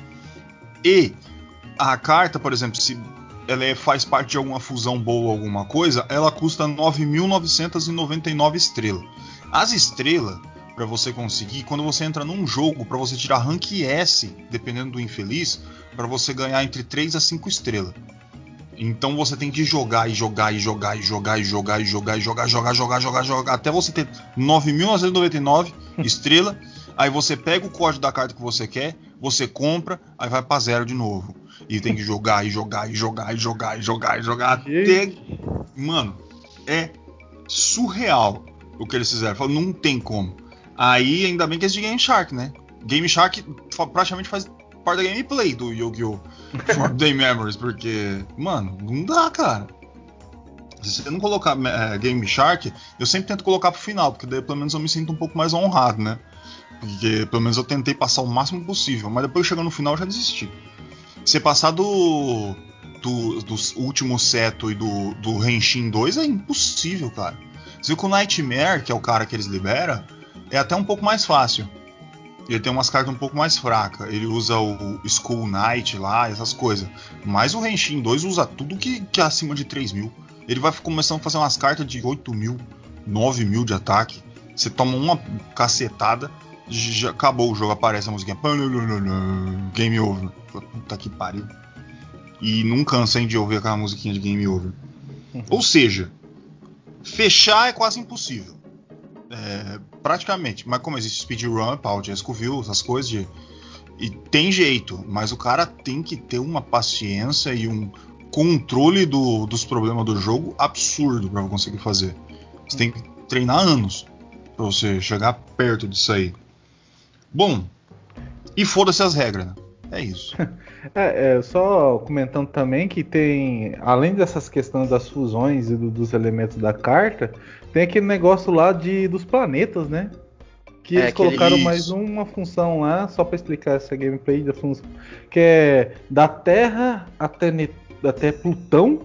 E a carta, por exemplo, se ela é- faz parte de alguma fusão boa ou alguma coisa, ela custa 9.999 estrelas. As estrelas, para você conseguir, quando você entra num jogo, para você tirar rank S, dependendo do infeliz, para você ganhar entre 3 a 5 estrelas. Então você tem que jogar e jogar e jogar e jogar e jogar e jogar e jogar, jogar, jogar, jogar, jogar, até você ter 9.999 estrela. Aí você pega o código da carta que você quer, você compra, aí vai pra zero de novo. E tem que jogar e jogar e jogar e jogar e jogar e jogar até. Mano, é surreal o que eles fizeram. Fala, não tem como. Aí ainda bem que é de Game Shark, né? Game Shark praticamente faz parte da gameplay do Yu-Gi-Oh! For Day Memories, porque, mano, não dá, cara. Se você não colocar é, Game Shark, eu sempre tento colocar pro final, porque daí pelo menos eu me sinto um pouco mais honrado, né? Porque pelo menos eu tentei passar o máximo possível, mas depois chegando no final eu já desisti. Você passar do, do, do último seto e do, do Henshin 2 é impossível, cara. Você viu que o Nightmare, que é o cara que eles liberam, é até um pouco mais fácil. Ele tem umas cartas um pouco mais fracas. Ele usa o Skull Knight lá, essas coisas. Mas o Henshin 2 usa tudo que, que é acima de 3 mil. Ele vai começando a fazer umas cartas de 8 mil, 9 mil de ataque. Você toma uma cacetada, já acabou o jogo, aparece a musiquinha. Game over. Puta que pariu. E não cansem de ouvir aquela musiquinha de game over. Ou seja, fechar é quase impossível. É, praticamente. Mas como existe speedrun, pau de Scoville, essas coisas de. E tem jeito, mas o cara tem que ter uma paciência e um, controle do- dos problemas do jogo absurdo pra conseguir fazer. Você tem que treinar anos pra você chegar perto disso aí. Bom, e foda-se as regras, né? É isso. É, é, só comentando também que tem, além dessas questões das fusões e do- dos elementos da carta, tem aquele negócio lá de dos planetas, né? Que É, eles colocaram mais uma função lá, só pra explicar essa gameplay da função, que é da Terra até, Ne- até Plutão,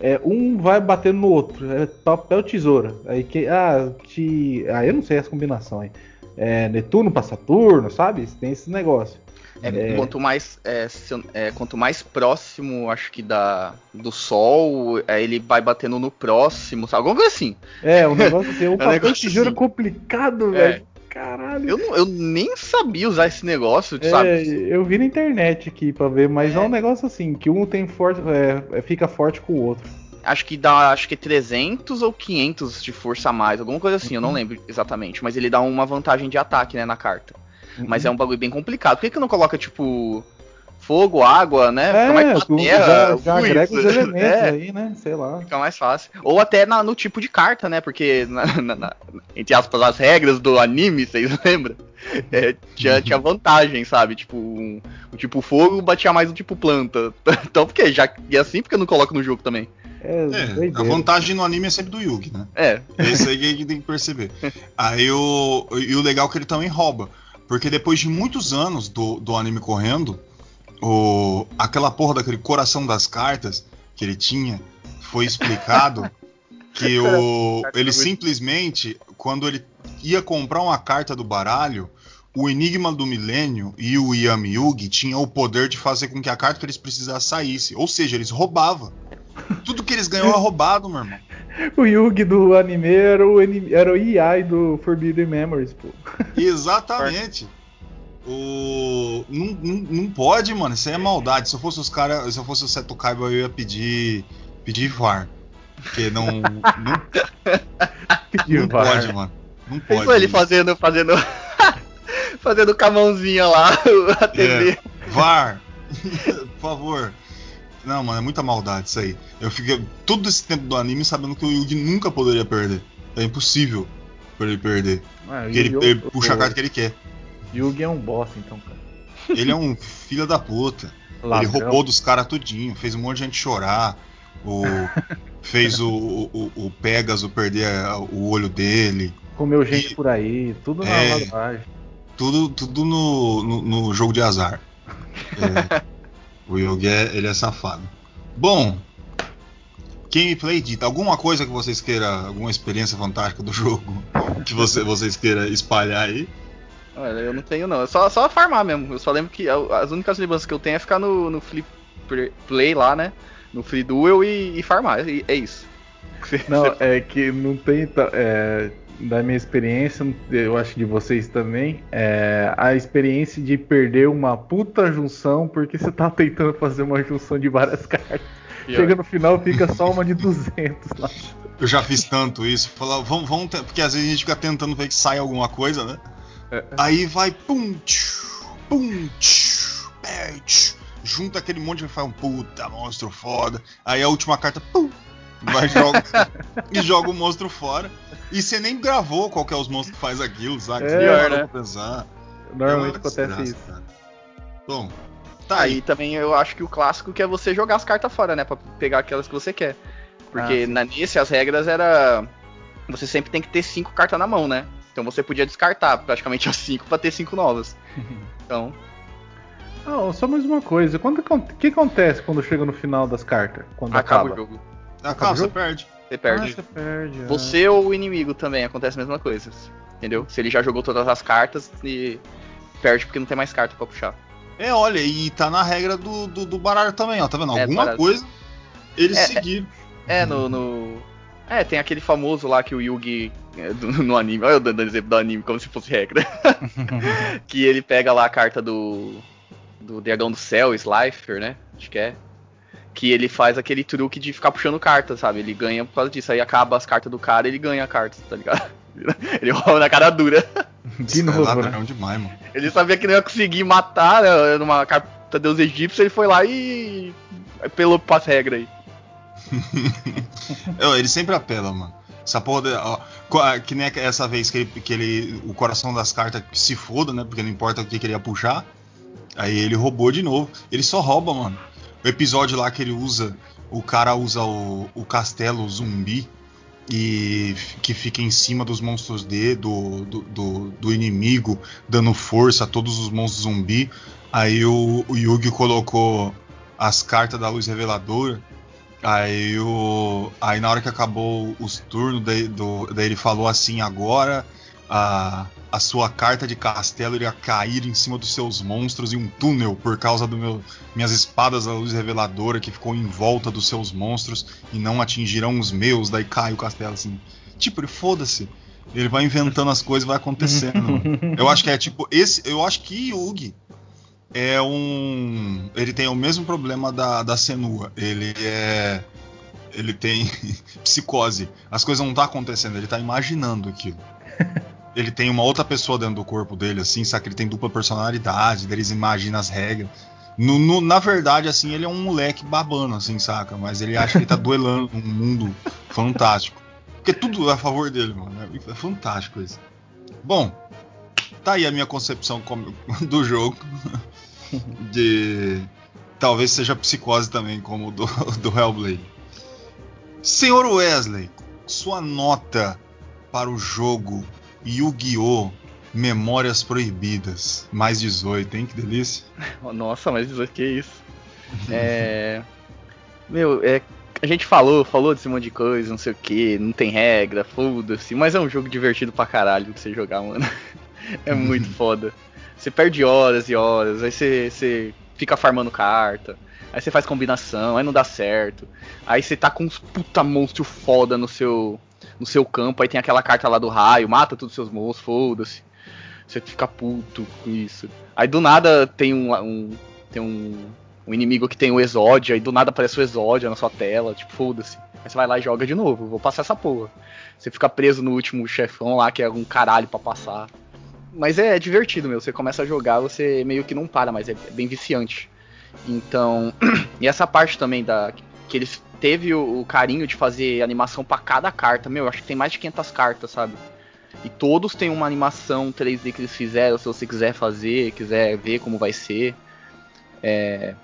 é, um vai batendo no outro, é papel tesoura. Aí que ah, te, ah, eu não sei essa combinação aí. É, Netuno pra Saturno, sabe? Tem esse negócio. É, É. Quanto mais é, se eu- é, quanto mais próximo, acho que da do Sol, é, ele vai batendo no próximo, sabe? Alguma coisa assim. É, um negócio assim, um papel negócio tesoura assim. complicado, É. velho. Caralho. Eu, não- eu nem sabia usar esse negócio, É, sabe? eu vi na internet aqui pra ver, mas é, É. um negócio assim, que um tem forte, é, é, fica forte com o outro. Acho que dá, acho que é 300 ou 500 de força a mais, alguma coisa assim, eu Uhum. não lembro exatamente, mas ele dá uma vantagem de ataque, né, na carta. Mas é Uhum. um bagulho bem complicado. Por que, que não coloca, tipo, fogo, água, né? Fica É, mais tu pra terra, já, já agrega os elementos É, aí, né? Sei lá. Fica mais fácil. Ou até na- no tipo de carta, né? Porque, na- na- na- entre aspas, as regras do anime, vocês lembram? É, tinha, tinha vantagem, sabe? Tipo, um, o tipo fogo batia mais no tipo planta. Então, por que? Já, e assim, porque eu não coloco no jogo também? É, É, a vantagem no anime é sempre do Yugi, né? É, Esse aí que a gente tem que perceber. Aí o. E o legal é que ele também rouba. Porque depois de muitos anos do, do anime correndo, o, aquela porra daquele coração das cartas que ele tinha foi explicado que o, ele simplesmente, quando ele ia comprar uma carta do baralho, o Enigma do Milênio e o Yami Yugi tinham o poder de fazer com que a carta que eles precisassem saísse. Ou seja, eles roubavam. Tudo que eles ganham é roubado, meu irmão. O Yugi do anime era o, era o EI do Forbidden Memories, pô. Exatamente. O... Não, não, não pode, mano. Isso aí é maldade. Se eu fosse os caras. Se eu fosse o Seto Kaiba, eu ia pedir. Pedir VAR. Porque não. Não, não VAR. pode, mano. Não pode. pensou ele fazendo, fazendo, fazendo com a mãozinha lá, a TV. É, VAR. Por favor. Não, mano, é muita maldade isso aí. Eu fiquei todo esse tempo do anime sabendo que o Yugi nunca poderia perder. É impossível pra ele perder. Ah, Porque ele, ele puxa a carta que ele quer. Yugi é um boss, então, cara. Ele é um filho da puta. Ele Ladrão. roubou dos caras tudinho, fez um monte de gente chorar. O, fez o, o, o Pegasus perder a- o olho dele. Comeu gente por aí, tudo na É. lavagem. Tudo, tudo no, no, no jogo de azar. É, o Yogi é, ele é safado. Bom, gameplay dita. Alguma coisa que vocês queiram, alguma experiência fantástica do jogo que você, vocês queiram espalhar aí? Olha, eu não tenho não, é só, só farmar mesmo. Eu só lembro que a- as únicas lembranças que eu tenho é ficar no, no Free Play lá, né? No Free Duel e, e farmar, e- é isso. Não, é que não tem. é, da minha experiência, eu acho que de vocês também, é, a experiência de perder uma puta junção porque você tá tentando fazer uma junção de várias cartas. Chega no final, fica só uma de 200 lá. Eu já fiz tanto isso. Falar, vamos, vamos porque às vezes a gente fica tentando ver que sai alguma coisa, né? É. Aí vai pum, tchu, pum, tchu, pé, tchu, junta aquele monte e faz um puta monstro foda. Aí a última carta, pum, joga e joga o monstro fora. E você nem gravou qual que é os monstros que faz aquilo, sabe? É. Parou né? pensar. Normalmente É uma acontece isso. cara. Bom, tá Aí aí. também eu acho que o clássico que é você jogar as cartas fora, né? Pra pegar aquelas que você quer. Porque Ah, na nesse as regras era. Você sempre tem que ter cinco cartas na mão, né? Então você podia descartar praticamente as cinco pra ter cinco novas. Então. Ah, só mais uma coisa. Quando, o que acontece quando chega no final das cartas? Quando Acaba, acaba? o jogo. Acaba, você jogo? perde. Você Ah, perde. você perde. ah. Você ou o inimigo também acontece a mesma coisa. Entendeu? Se ele já jogou todas as cartas e perde porque não tem mais carta pra puxar. É, olha, e tá na regra do, do, do baralho também, ó. Tá vendo? É, Alguma baralho. coisa eles É, é. seguiram. É, no, no. É, tem aquele famoso lá que o Yugi. é, no anime. Olha eu dando exemplo do anime como se fosse regra. que ele pega lá a carta do. Do Dragão do Céu, Slifer, né? Acho que é. Que ele faz aquele truque de ficar puxando cartas, sabe? Ele ganha por causa disso. Aí acaba as cartas do cara ele ganha a carta, tá ligado? Ele rouba na cara dura. De é novo, né? ladrão demais, mano. Ele sabia que não ia conseguir matar né, numa carta Deus egípcio, ele foi lá e Apelou pras regras aí. Eu, ele sempre apela, mano. Essa porra. de- ó, ah, que nem essa vez que ele, que ele. O coração das cartas se foda, né? Porque não importa o que, que ele ia puxar. Aí ele roubou de novo. Ele só rouba, mano. O episódio lá que ele usa. O cara usa o, o castelo zumbi. E que fica em cima dos monstros D, do, do, do, do inimigo, dando força a todos os monstros zumbi. Aí o, o Yugi colocou as cartas da luz reveladora. Aí, o, aí na hora que acabou os turnos, daí, do- daí ele falou assim: agora a, a sua carta de castelo iria cair em cima dos seus monstros em um túnel por causa do meu minhas espadas da luz reveladora que ficou em volta dos seus monstros e não atingirão os meus. Daí cai o castelo assim. Tipo, ele foda-se. Ele vai inventando as coisas e vai acontecendo. Eu acho que é tipo esse. Eu acho que Yugi é um. Ele tem o mesmo problema da, da Senua. Ele é. Ele tem psicose. As coisas não tá acontecendo, ele tá imaginando aquilo. Ele tem uma outra pessoa dentro do corpo dele, assim, sabe? que Ele tem dupla personalidade, eles imaginam as regras. No- no- na verdade, assim, ele é um moleque babano, assim, saca? Mas ele acha que ele tá duelando num mundo fantástico. Porque tudo é a favor dele, mano. É, é fantástico isso. Bom, tá aí a minha concepção como- do jogo. De. Talvez seja psicose também, como o do, do Hellblade. Senhor Wesley, sua nota para o jogo Yu-Gi-Oh! Memórias Proibidas. Mais 18, hein? Que delícia. Nossa, mas isso aqui é isso. É. Meu, é. A gente falou, falou desse monte de coisa, não sei o que, não tem regra, foda-se, mas é um jogo divertido pra caralho de você jogar, mano. É muito foda. Você perde horas e horas, aí você, você fica farmando carta, aí você faz combinação, aí não dá certo. Aí você tá com uns puta monstro foda no seu, no seu campo, aí tem aquela carta lá do raio, mata todos os seus monstros, foda-se. Você fica puto com isso. Aí do nada tem um, um- tem um, um inimigo que tem o Exódia, aí do nada aparece o Exódia na sua tela, tipo, foda-se. Aí você vai lá e joga de novo, vou passar essa porra. Você fica preso no último chefão lá, que é um caralho pra passar. Mas é, divertido, meu. Você começa a jogar, você meio que não para, mas é bem viciante. Então, e essa parte também da que eles teve o, o carinho de fazer animação pra cada carta. Meu, eu acho que tem mais de 500 cartas, sabe? E todos têm uma animação 3D que eles fizeram, se você quiser fazer, quiser ver como vai ser. É,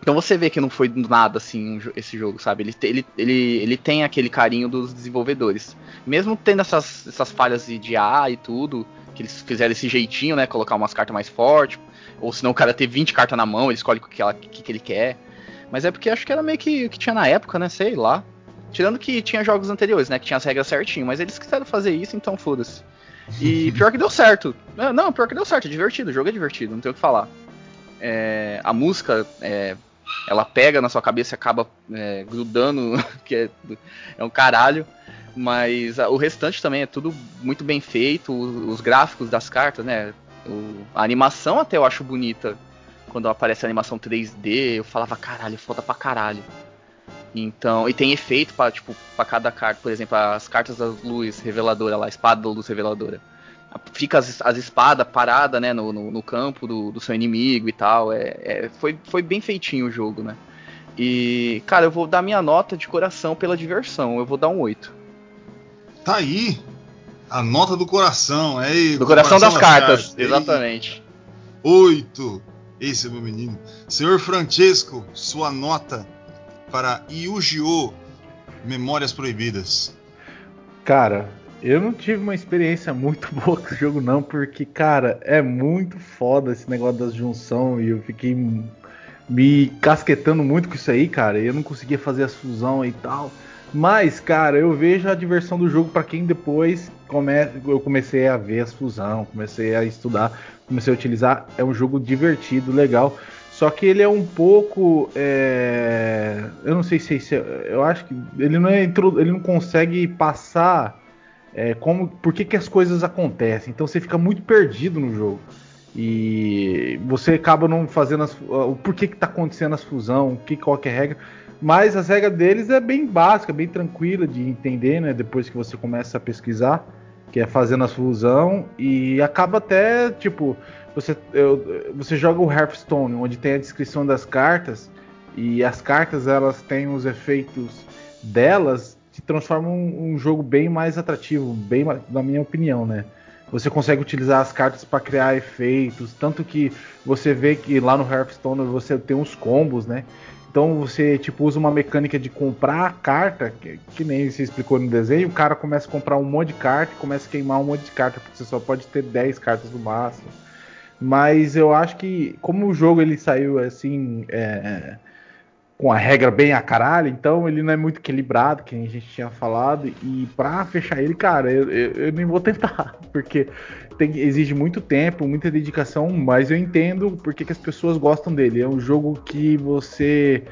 Então você vê que não foi nada assim esse jogo, sabe? Ele, ele, ele, ele tem aquele carinho dos desenvolvedores. Mesmo tendo essas, essas falhas de, A e tudo, que eles fizeram esse jeitinho, né? Colocar umas cartas mais fortes. Ou senão o cara ter 20 cartas na mão, ele escolhe o que, que, que ele quer. Mas é porque acho que era meio que o que tinha na época, né? Sei lá. Tirando que tinha jogos anteriores, né? Que tinha as regras certinho. Mas eles quiseram fazer isso, então foda-se. E pior que deu certo. É, Não, pior que deu certo. É divertido. O jogo é divertido, não tem o que falar. É, a música, é, ela pega na sua cabeça e acaba é, grudando, que é, é um caralho. Mas a- o restante também é tudo muito bem feito. o- Os gráficos das cartas, né? o- a animação até eu acho bonita. Quando aparece a animação 3D, eu falava, caralho, foda pra caralho. Então, e tem efeito para tipo, pra cada carta. Por exemplo, as cartas da luz reveladora lá, a espada da luz reveladora. Fica as, as espadas paradas, né, no, no, no campo do, do seu inimigo e tal. É, é- foi, foi bem feitinho o jogo, né? E, cara, eu vou dar minha nota de coração pela diversão. Eu vou dar um 8. Tá aí. A nota do coração. É, Do coração das cartas, exatamente. Oito. Esse é meu menino. Senhor Francesco, sua nota para Yu-Gi-Oh! Memórias Proibidas. Cara, eu não tive uma experiência muito boa com o jogo, não, porque, cara, é muito foda esse negócio das junção e eu fiquei me casquetando muito com isso aí, cara. E eu não conseguia fazer as fusão e tal. Mas, cara, eu vejo a diversão do jogo pra quem depois eu comecei a ver as fusão, comecei a estudar, comecei a utilizar. É um jogo divertido, legal. Só que ele é um pouco. é, Eu não sei se. Eu acho que ele não, é ele não consegue passar é, como, por que, que as coisas acontecem. Então você fica muito perdido no jogo. E você acaba não fazendo as, o porquê que tá acontecendo as fusão, que qual que é a regra. Mas as regras deles é bem básica, bem tranquila de entender, né? Depois que você começa a pesquisar, que é fazendo as fusão e acaba até tipo você, eu- você joga o Hearthstone, onde tem a descrição das cartas E as cartas elas têm os efeitos delas que transformam um, um jogo bem mais atrativo, bem na minha opinião, né? Você consegue utilizar as cartas para criar efeitos, tanto que você vê que lá no Hearthstone você tem uns combos, né? Então você tipo usa uma mecânica de comprar carta, que, que nem você explicou no desenho, o cara começa a comprar um monte de carta e começa a queimar um monte de carta, porque você só pode ter 10 cartas no máximo. Mas eu acho que como o jogo ele saiu assim é, com a regra bem a caralho, então ele não é muito equilibrado, que a gente tinha falado. E pra fechar ele, cara, eu, eu, eu nem vou tentar, porque tem, exige muito tempo, muita dedicação, mas eu entendo porque que as pessoas gostam dele. É um jogo que você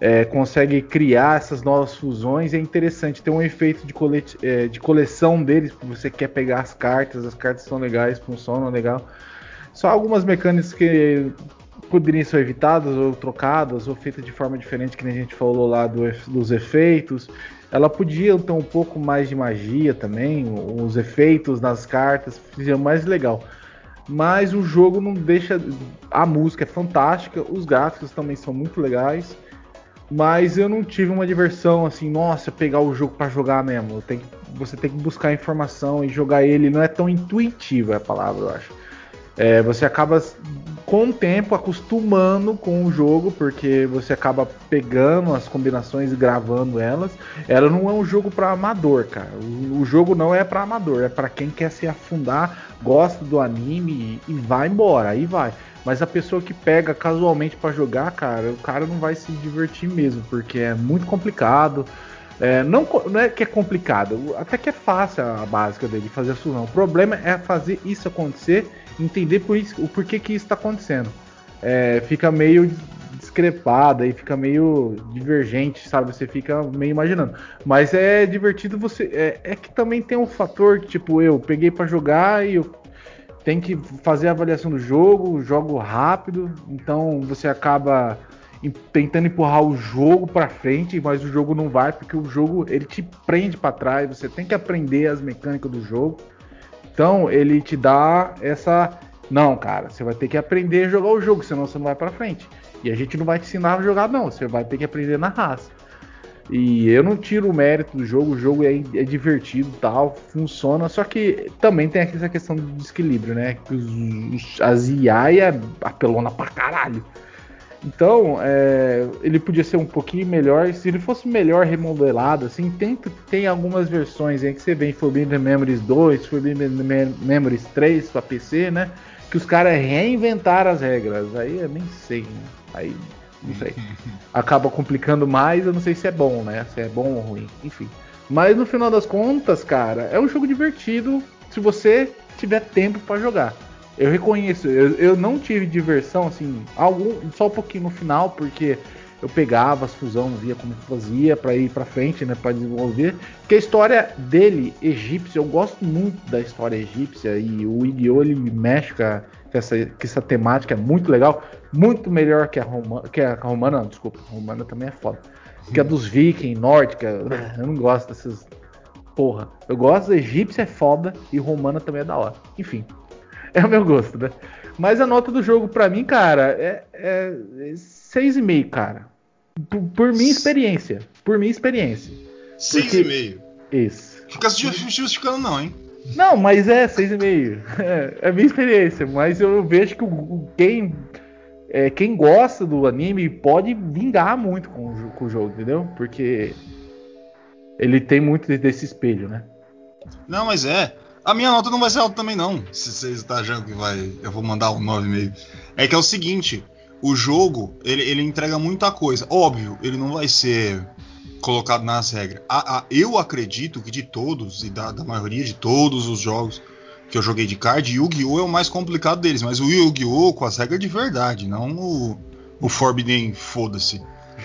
é, consegue criar essas novas fusões. É interessante, tem um efeito de, colete, é, de coleção deles, você quer pegar as cartas, as cartas são legais, funcionam legal. Só algumas mecânicas que poderiam ser evitadas ou trocadas ou feitas de forma diferente, que nem a gente falou lá do, dos efeitos. Ela podia ter um pouco mais de magia também, os efeitos nas cartas fizeram mais legal. Mas o jogo não deixa. A música é fantástica, os gráficos também são muito legais. Mas eu não tive uma diversão assim, nossa, pegar o jogo para jogar mesmo. Tem, você tem que buscar informação e jogar ele. Não é tão intuitivo é a palavra, eu acho. É, você acaba com o tempo acostumando com o jogo, porque você acaba pegando as combinações e gravando elas. Ela não é um jogo para amador, cara. O, o, jogo não é para amador, é para quem quer se afundar, gosta do anime e, e, vai embora, aí vai. Mas a pessoa que pega casualmente para jogar, cara, o cara não vai se divertir mesmo, porque é muito complicado. É, não, não, é que é complicado, até que é fácil a básica dele fazer a fusão. O problema é fazer isso acontecer entender por isso, o porquê que isso está acontecendo. É, fica meio discrepado e fica meio divergente, sabe? Você fica meio imaginando. Mas é divertido você. É, é que também tem um fator que, tipo, eu peguei para jogar e eu tenho que fazer a avaliação do jogo, jogo rápido, então você acaba tentando empurrar o jogo para frente, mas o jogo não vai porque o jogo ele te prende para trás. Você tem que aprender as mecânicas do jogo. Então ele te dá essa. Não, cara, você vai ter que aprender a jogar o jogo, senão você não vai para frente. E a gente não vai te ensinar a jogar, não. Você vai ter que aprender na raça. E eu não tiro o mérito do jogo, o jogo é, é divertido tal, funciona, só que também tem essa questão do desequilíbrio, né? Que os, as IA é apelona pra caralho. Então, é, ele podia ser um pouquinho melhor. Se ele fosse melhor remodelado, assim, tem, tem algumas versões aí que você vê em Forbidden Memories 2, Forbidden Memories 3 para PC, né? Que os caras reinventaram as regras. Aí eu nem sei, né? Aí, não sei. Acaba complicando mais, eu não sei se é bom, né? Se é bom ou ruim, enfim. Mas no final das contas, cara, é um jogo divertido se você tiver tempo para jogar. Eu reconheço, eu, eu não tive diversão, assim, algum, só um pouquinho no final, porque eu pegava as fusões, via como fazia para ir para frente, né, para desenvolver. Porque a história dele, egípcia, eu gosto muito da história egípcia e o Yu-Gi-Oh! ele mexe com, essa, essa temática, é muito legal, muito melhor que a romana, que a romana, não, desculpa, a romana também é foda. Que a dos vikings, nórdica, eu não gosto dessas porra. Eu gosto egípcia é foda e romana também é da hora. Enfim, é o meu gosto, né? Mas a nota do jogo para mim, cara, é, é 6,5, cara. Por, por, minha experiência. Por minha experiência. 6,5? Isso. Fica se justificando não, hein? Não, mas é 6,5. É, é minha experiência. Mas eu vejo que o, quem, é, quem gosta do anime pode vingar muito com o, com o jogo, entendeu? Porque ele tem muito desse espelho, né? Não, mas é. A minha nota não vai ser alta também, não. Se você está achando que vai. Eu vou mandar um 9,5. É que é o seguinte: o jogo, ele, ele entrega muita coisa. Óbvio, ele não vai ser colocado nas regras. A, a, eu acredito que de todos, e da, da, maioria de todos os jogos que eu joguei de card, Yu-Gi-Oh! é o mais complicado deles. Mas o Yu-Gi-Oh! com as regras de verdade, não o, o Forbidden Foda-se.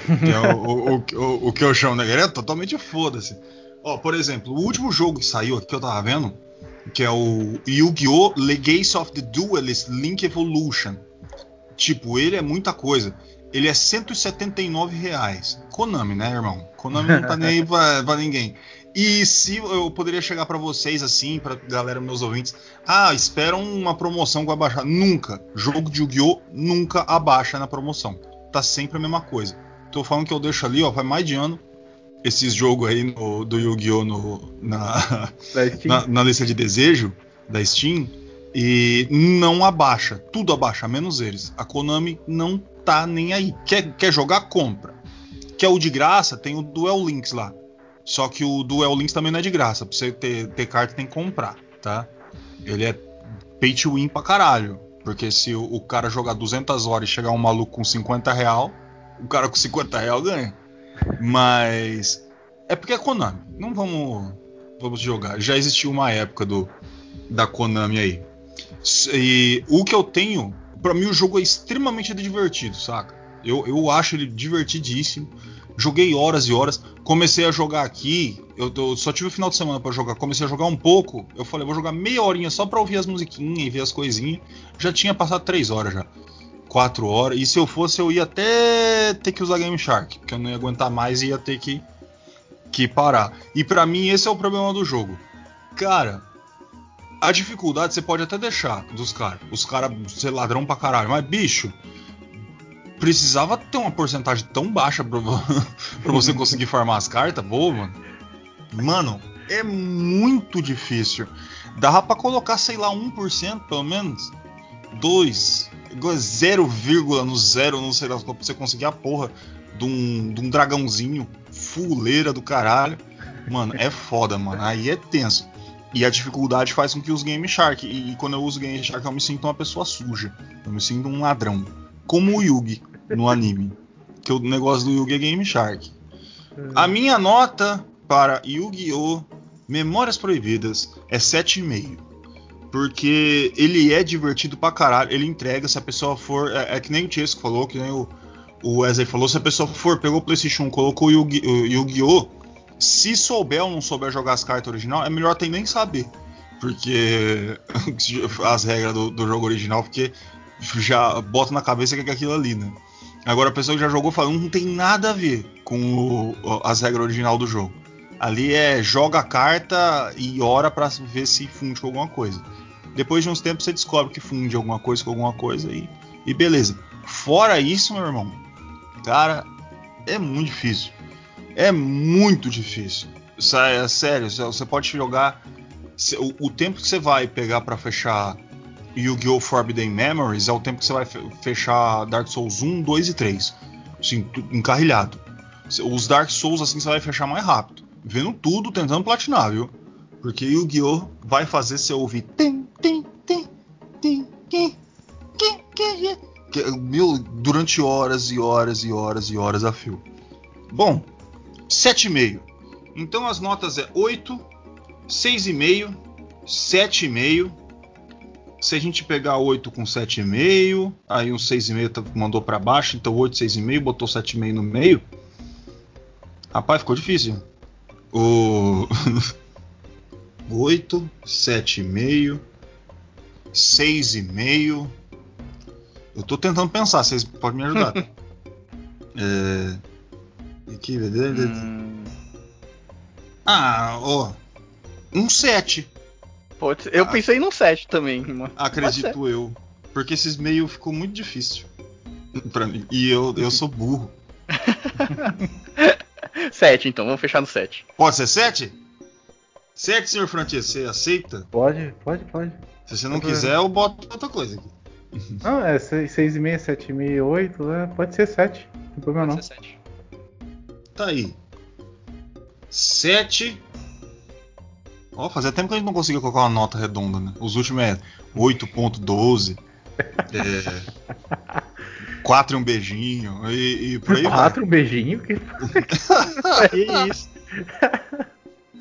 É o, o, o, o, que eu chamo, né? Ele é totalmente foda-se. Ó, por exemplo, o último jogo que saiu aqui que eu tava vendo que é o Yu-Gi-Oh! Legacy of the Duelist Link Evolution. Tipo, ele é muita coisa. Ele é 179 reais. Konami, né, irmão? Konami não tá nem aí pra, pra ninguém. E se eu poderia chegar para vocês assim, pra galera, meus ouvintes, ah, esperam uma promoção que vai baixar. Nunca. Jogo de Yu-Gi-Oh! nunca abaixa na promoção. Tá sempre a mesma coisa. tô falando que eu deixo ali, ó, faz mais de ano. Esses jogos aí no- do Yu-Gi-Oh! na, na, na lista de desejo da Steam e não abaixa. Tudo abaixa, menos eles. A Konami não tá nem aí. Quer, quer jogar? Compra. Quer o de graça? Tem o Duel Links lá. Só que o Duel Links também não é de graça. Pra você ter, ter carta tem que comprar, tá? Ele é pay to win pra caralho. Porque se o, o cara jogar 200 horas e chegar um maluco com 50 real, o cara com 50 real ganha. Mas é porque é Konami. Não vamos vamos jogar. Já existiu uma época do da Konami aí. E o que eu tenho, pra mim o jogo é extremamente divertido, saca? Eu, eu acho ele divertidíssimo. Joguei horas e horas. Comecei a jogar aqui. Eu, eu só tive o final de semana pra jogar. Comecei a jogar um pouco. Eu falei, vou jogar meia horinha só pra ouvir as musiquinhas e ver as coisinhas. Já tinha passado três horas já. Quatro horas. E se eu fosse, eu ia até ter que usar Game Shark. Porque eu não ia aguentar mais e ia ter que, que parar. E pra mim esse é o problema do jogo. Cara, a dificuldade você pode até deixar dos caras. Os caras ser ladrão pra caralho. Mas, bicho, precisava ter uma porcentagem tão baixa pra, pra você conseguir farmar as cartas. Boa, mano. Mano, é muito difícil. Dava pra colocar, sei lá, 1% pelo menos. 2, 0, no zero, não sei lá, pra você conseguir a porra de um, de um dragãozinho fuleira do caralho. Mano, é foda, mano. Aí é tenso. E a dificuldade faz com que os Game Shark. E, e quando eu uso Game Shark, eu me sinto uma pessoa suja. Eu me sinto um ladrão. Como o Yugi no anime. Que o negócio do Yugi é Game Shark. A minha nota para Yu-Gi-Oh! Memórias Proibidas é 7,5. Porque ele é divertido pra caralho. Ele entrega, se a pessoa for. É, é que nem o Chesco falou, que nem o, o Wesley falou. Se a pessoa for, pegou o PlayStation 1, colocou o Yu-Gi- o Yu-Gi-Oh! se souber ou não souber jogar as cartas original, é melhor até nem saber. Porque as regras do, do jogo original, porque já bota na cabeça que é aquilo ali, né? Agora a pessoa que já jogou fala, não tem nada a ver com o- as regras original do jogo. Ali é joga a carta e ora pra ver se funde com alguma coisa. Depois de uns tempos você descobre que funde alguma coisa com alguma coisa e, e beleza. Fora isso, meu irmão, cara, é muito difícil. É muito difícil. É sério, você- você pode jogar. O, o tempo que você vai pegar pra fechar Yu-Gi-Oh! Forbidden Memories é o tempo que você vai fe- fechar Dark Souls 1, 2 e 3. Assim, encarrilhado. Os Dark Souls assim você vai fechar mais rápido. Vendo tudo, tentando platinar, viu? Porque Yu-Gi-Oh! vai fazer você ouvir. Tim, tim, tim, tim, tim, tim, tim, que- meu, durante horas e horas e horas e horas a fio. Bom, 7,5. Então as notas é 8, 6,5, 7,5. Se a gente pegar 8 com 7,5, aí um 6,5 tá- mandou pra baixo, então 8, 6,5, botou 7,5 no meio. Rapaz, ficou difícil. O 8, 7,5, 6,5. Eu tô tentando pensar, vocês podem me ajudar. é... Aqui? Hum, Ah, ó. Um 7, pode ser. eu Ah. pensei num 7 também, mano. acredito eu. Porque esses meio ficou muito difícil. pra mim. E eu, eu sou burro. 7, então, vamos fechar no 7. Pode ser 7? 7, senhor Francisco, você aceita? Pode, pode, pode. Se você não Uhum. quiser, eu boto outra coisa aqui. Não, é 6,5, 7,5, 8, é, pode ser 7. Não tem problema não. Pode ser 7. Tá aí. 7. Ó, fazia tempo que a gente não conseguia colocar uma nota redonda, né? Os últimos é 8.12. É, 4 e um beijinho. E, e por aí vai. 4, um beijinho. Que... Que isso.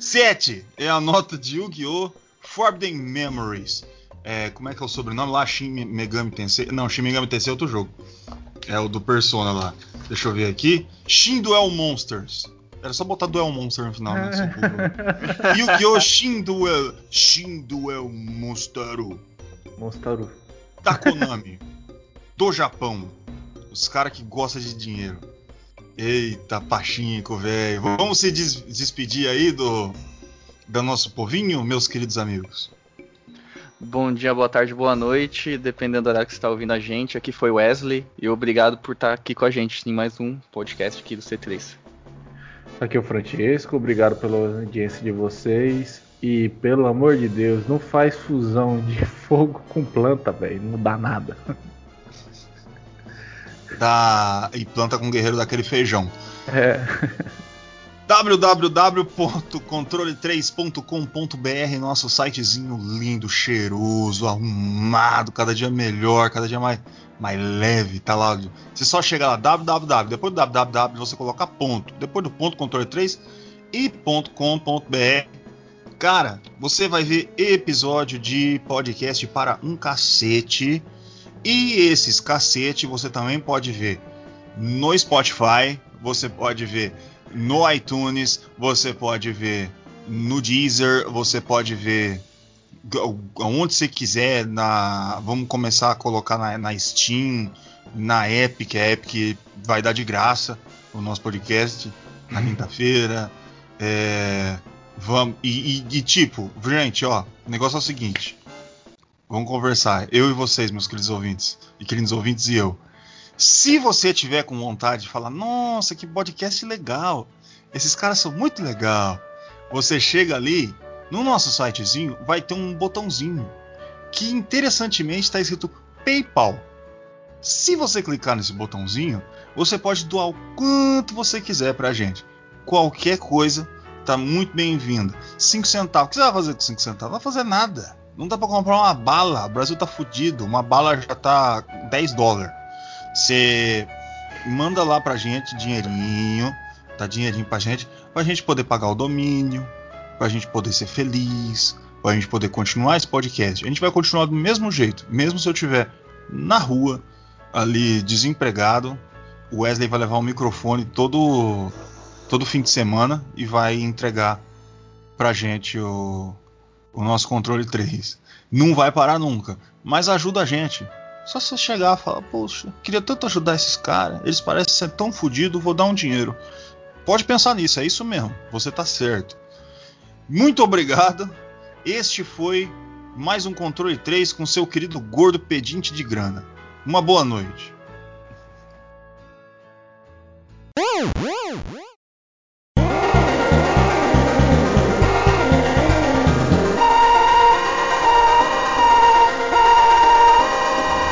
7 é a nota de Yu-Gi-Oh! Forbidden Memories. É, como é que é o sobrenome lá? Shin Megami Tensei? Não, Shin Megami Tensei é outro jogo. É o do Persona lá. Deixa eu ver aqui. Shin Duel Monsters. Era só botar Duel Monster no final, né? Yu-Gi-Oh! Shin Duel. Shin Duel Monstero. Da Konami. do Japão. Os caras que gostam de dinheiro. Eita, Pachinko, velho. Vamos se des- despedir aí do, do nosso povinho, meus queridos amigos. Bom dia, boa tarde, boa noite, dependendo do horário que você está ouvindo a gente. Aqui foi Wesley e obrigado por estar aqui com a gente em mais um podcast aqui do C3. Aqui é o Francesco, obrigado pela audiência de vocês. E pelo amor de Deus, não faz fusão de fogo com planta, velho. Não dá nada. Da... E planta com guerreiro daquele feijão. É. www.controle3.com.br, nosso sitezinho lindo, cheiroso, arrumado, cada dia melhor, cada dia mais, mais leve, tá lá. Você só chega lá, www, depois do www você coloca ponto, depois do ponto controle 3 e .com.br. Cara, você vai ver episódio de podcast para um cacete. E esses cacete você também pode ver no Spotify, você pode ver no iTunes, você pode ver no Deezer, você pode ver onde você quiser. Na, vamos começar a colocar na, na Steam, na Epic, a Epic vai dar de graça o nosso podcast na quinta-feira. É, vamos e, e, e, tipo, gente, ó, o negócio é o seguinte. Vamos conversar, eu e vocês, meus queridos ouvintes, e queridos ouvintes e eu. Se você tiver com vontade de falar, nossa, que podcast legal, esses caras são muito legal. Você chega ali, no nosso sitezinho, vai ter um botãozinho que interessantemente está escrito PayPal. Se você clicar nesse botãozinho, você pode doar o quanto você quiser pra gente. Qualquer coisa tá muito bem-vinda. 5 centavos. O que você vai fazer com 5 centavos? Não vai fazer nada. Não dá para comprar uma bala. O Brasil tá fudido. Uma bala já tá 10 dólares. Você manda lá pra gente dinheirinho, dá dinheirinho pra gente, pra gente poder pagar o domínio, pra gente poder ser feliz, pra gente poder continuar esse podcast. A gente vai continuar do mesmo jeito, mesmo se eu tiver na rua, ali desempregado, o Wesley vai levar um microfone todo todo fim de semana e vai entregar pra gente o, o nosso controle 3. Não vai parar nunca, mas ajuda a gente. Só você chegar e falar, poxa, queria tanto ajudar esses caras, eles parecem ser tão fodidos, vou dar um dinheiro. Pode pensar nisso, é isso mesmo, você tá certo. Muito obrigado. Este foi mais um controle 3 com seu querido gordo pedinte de grana. Uma boa noite.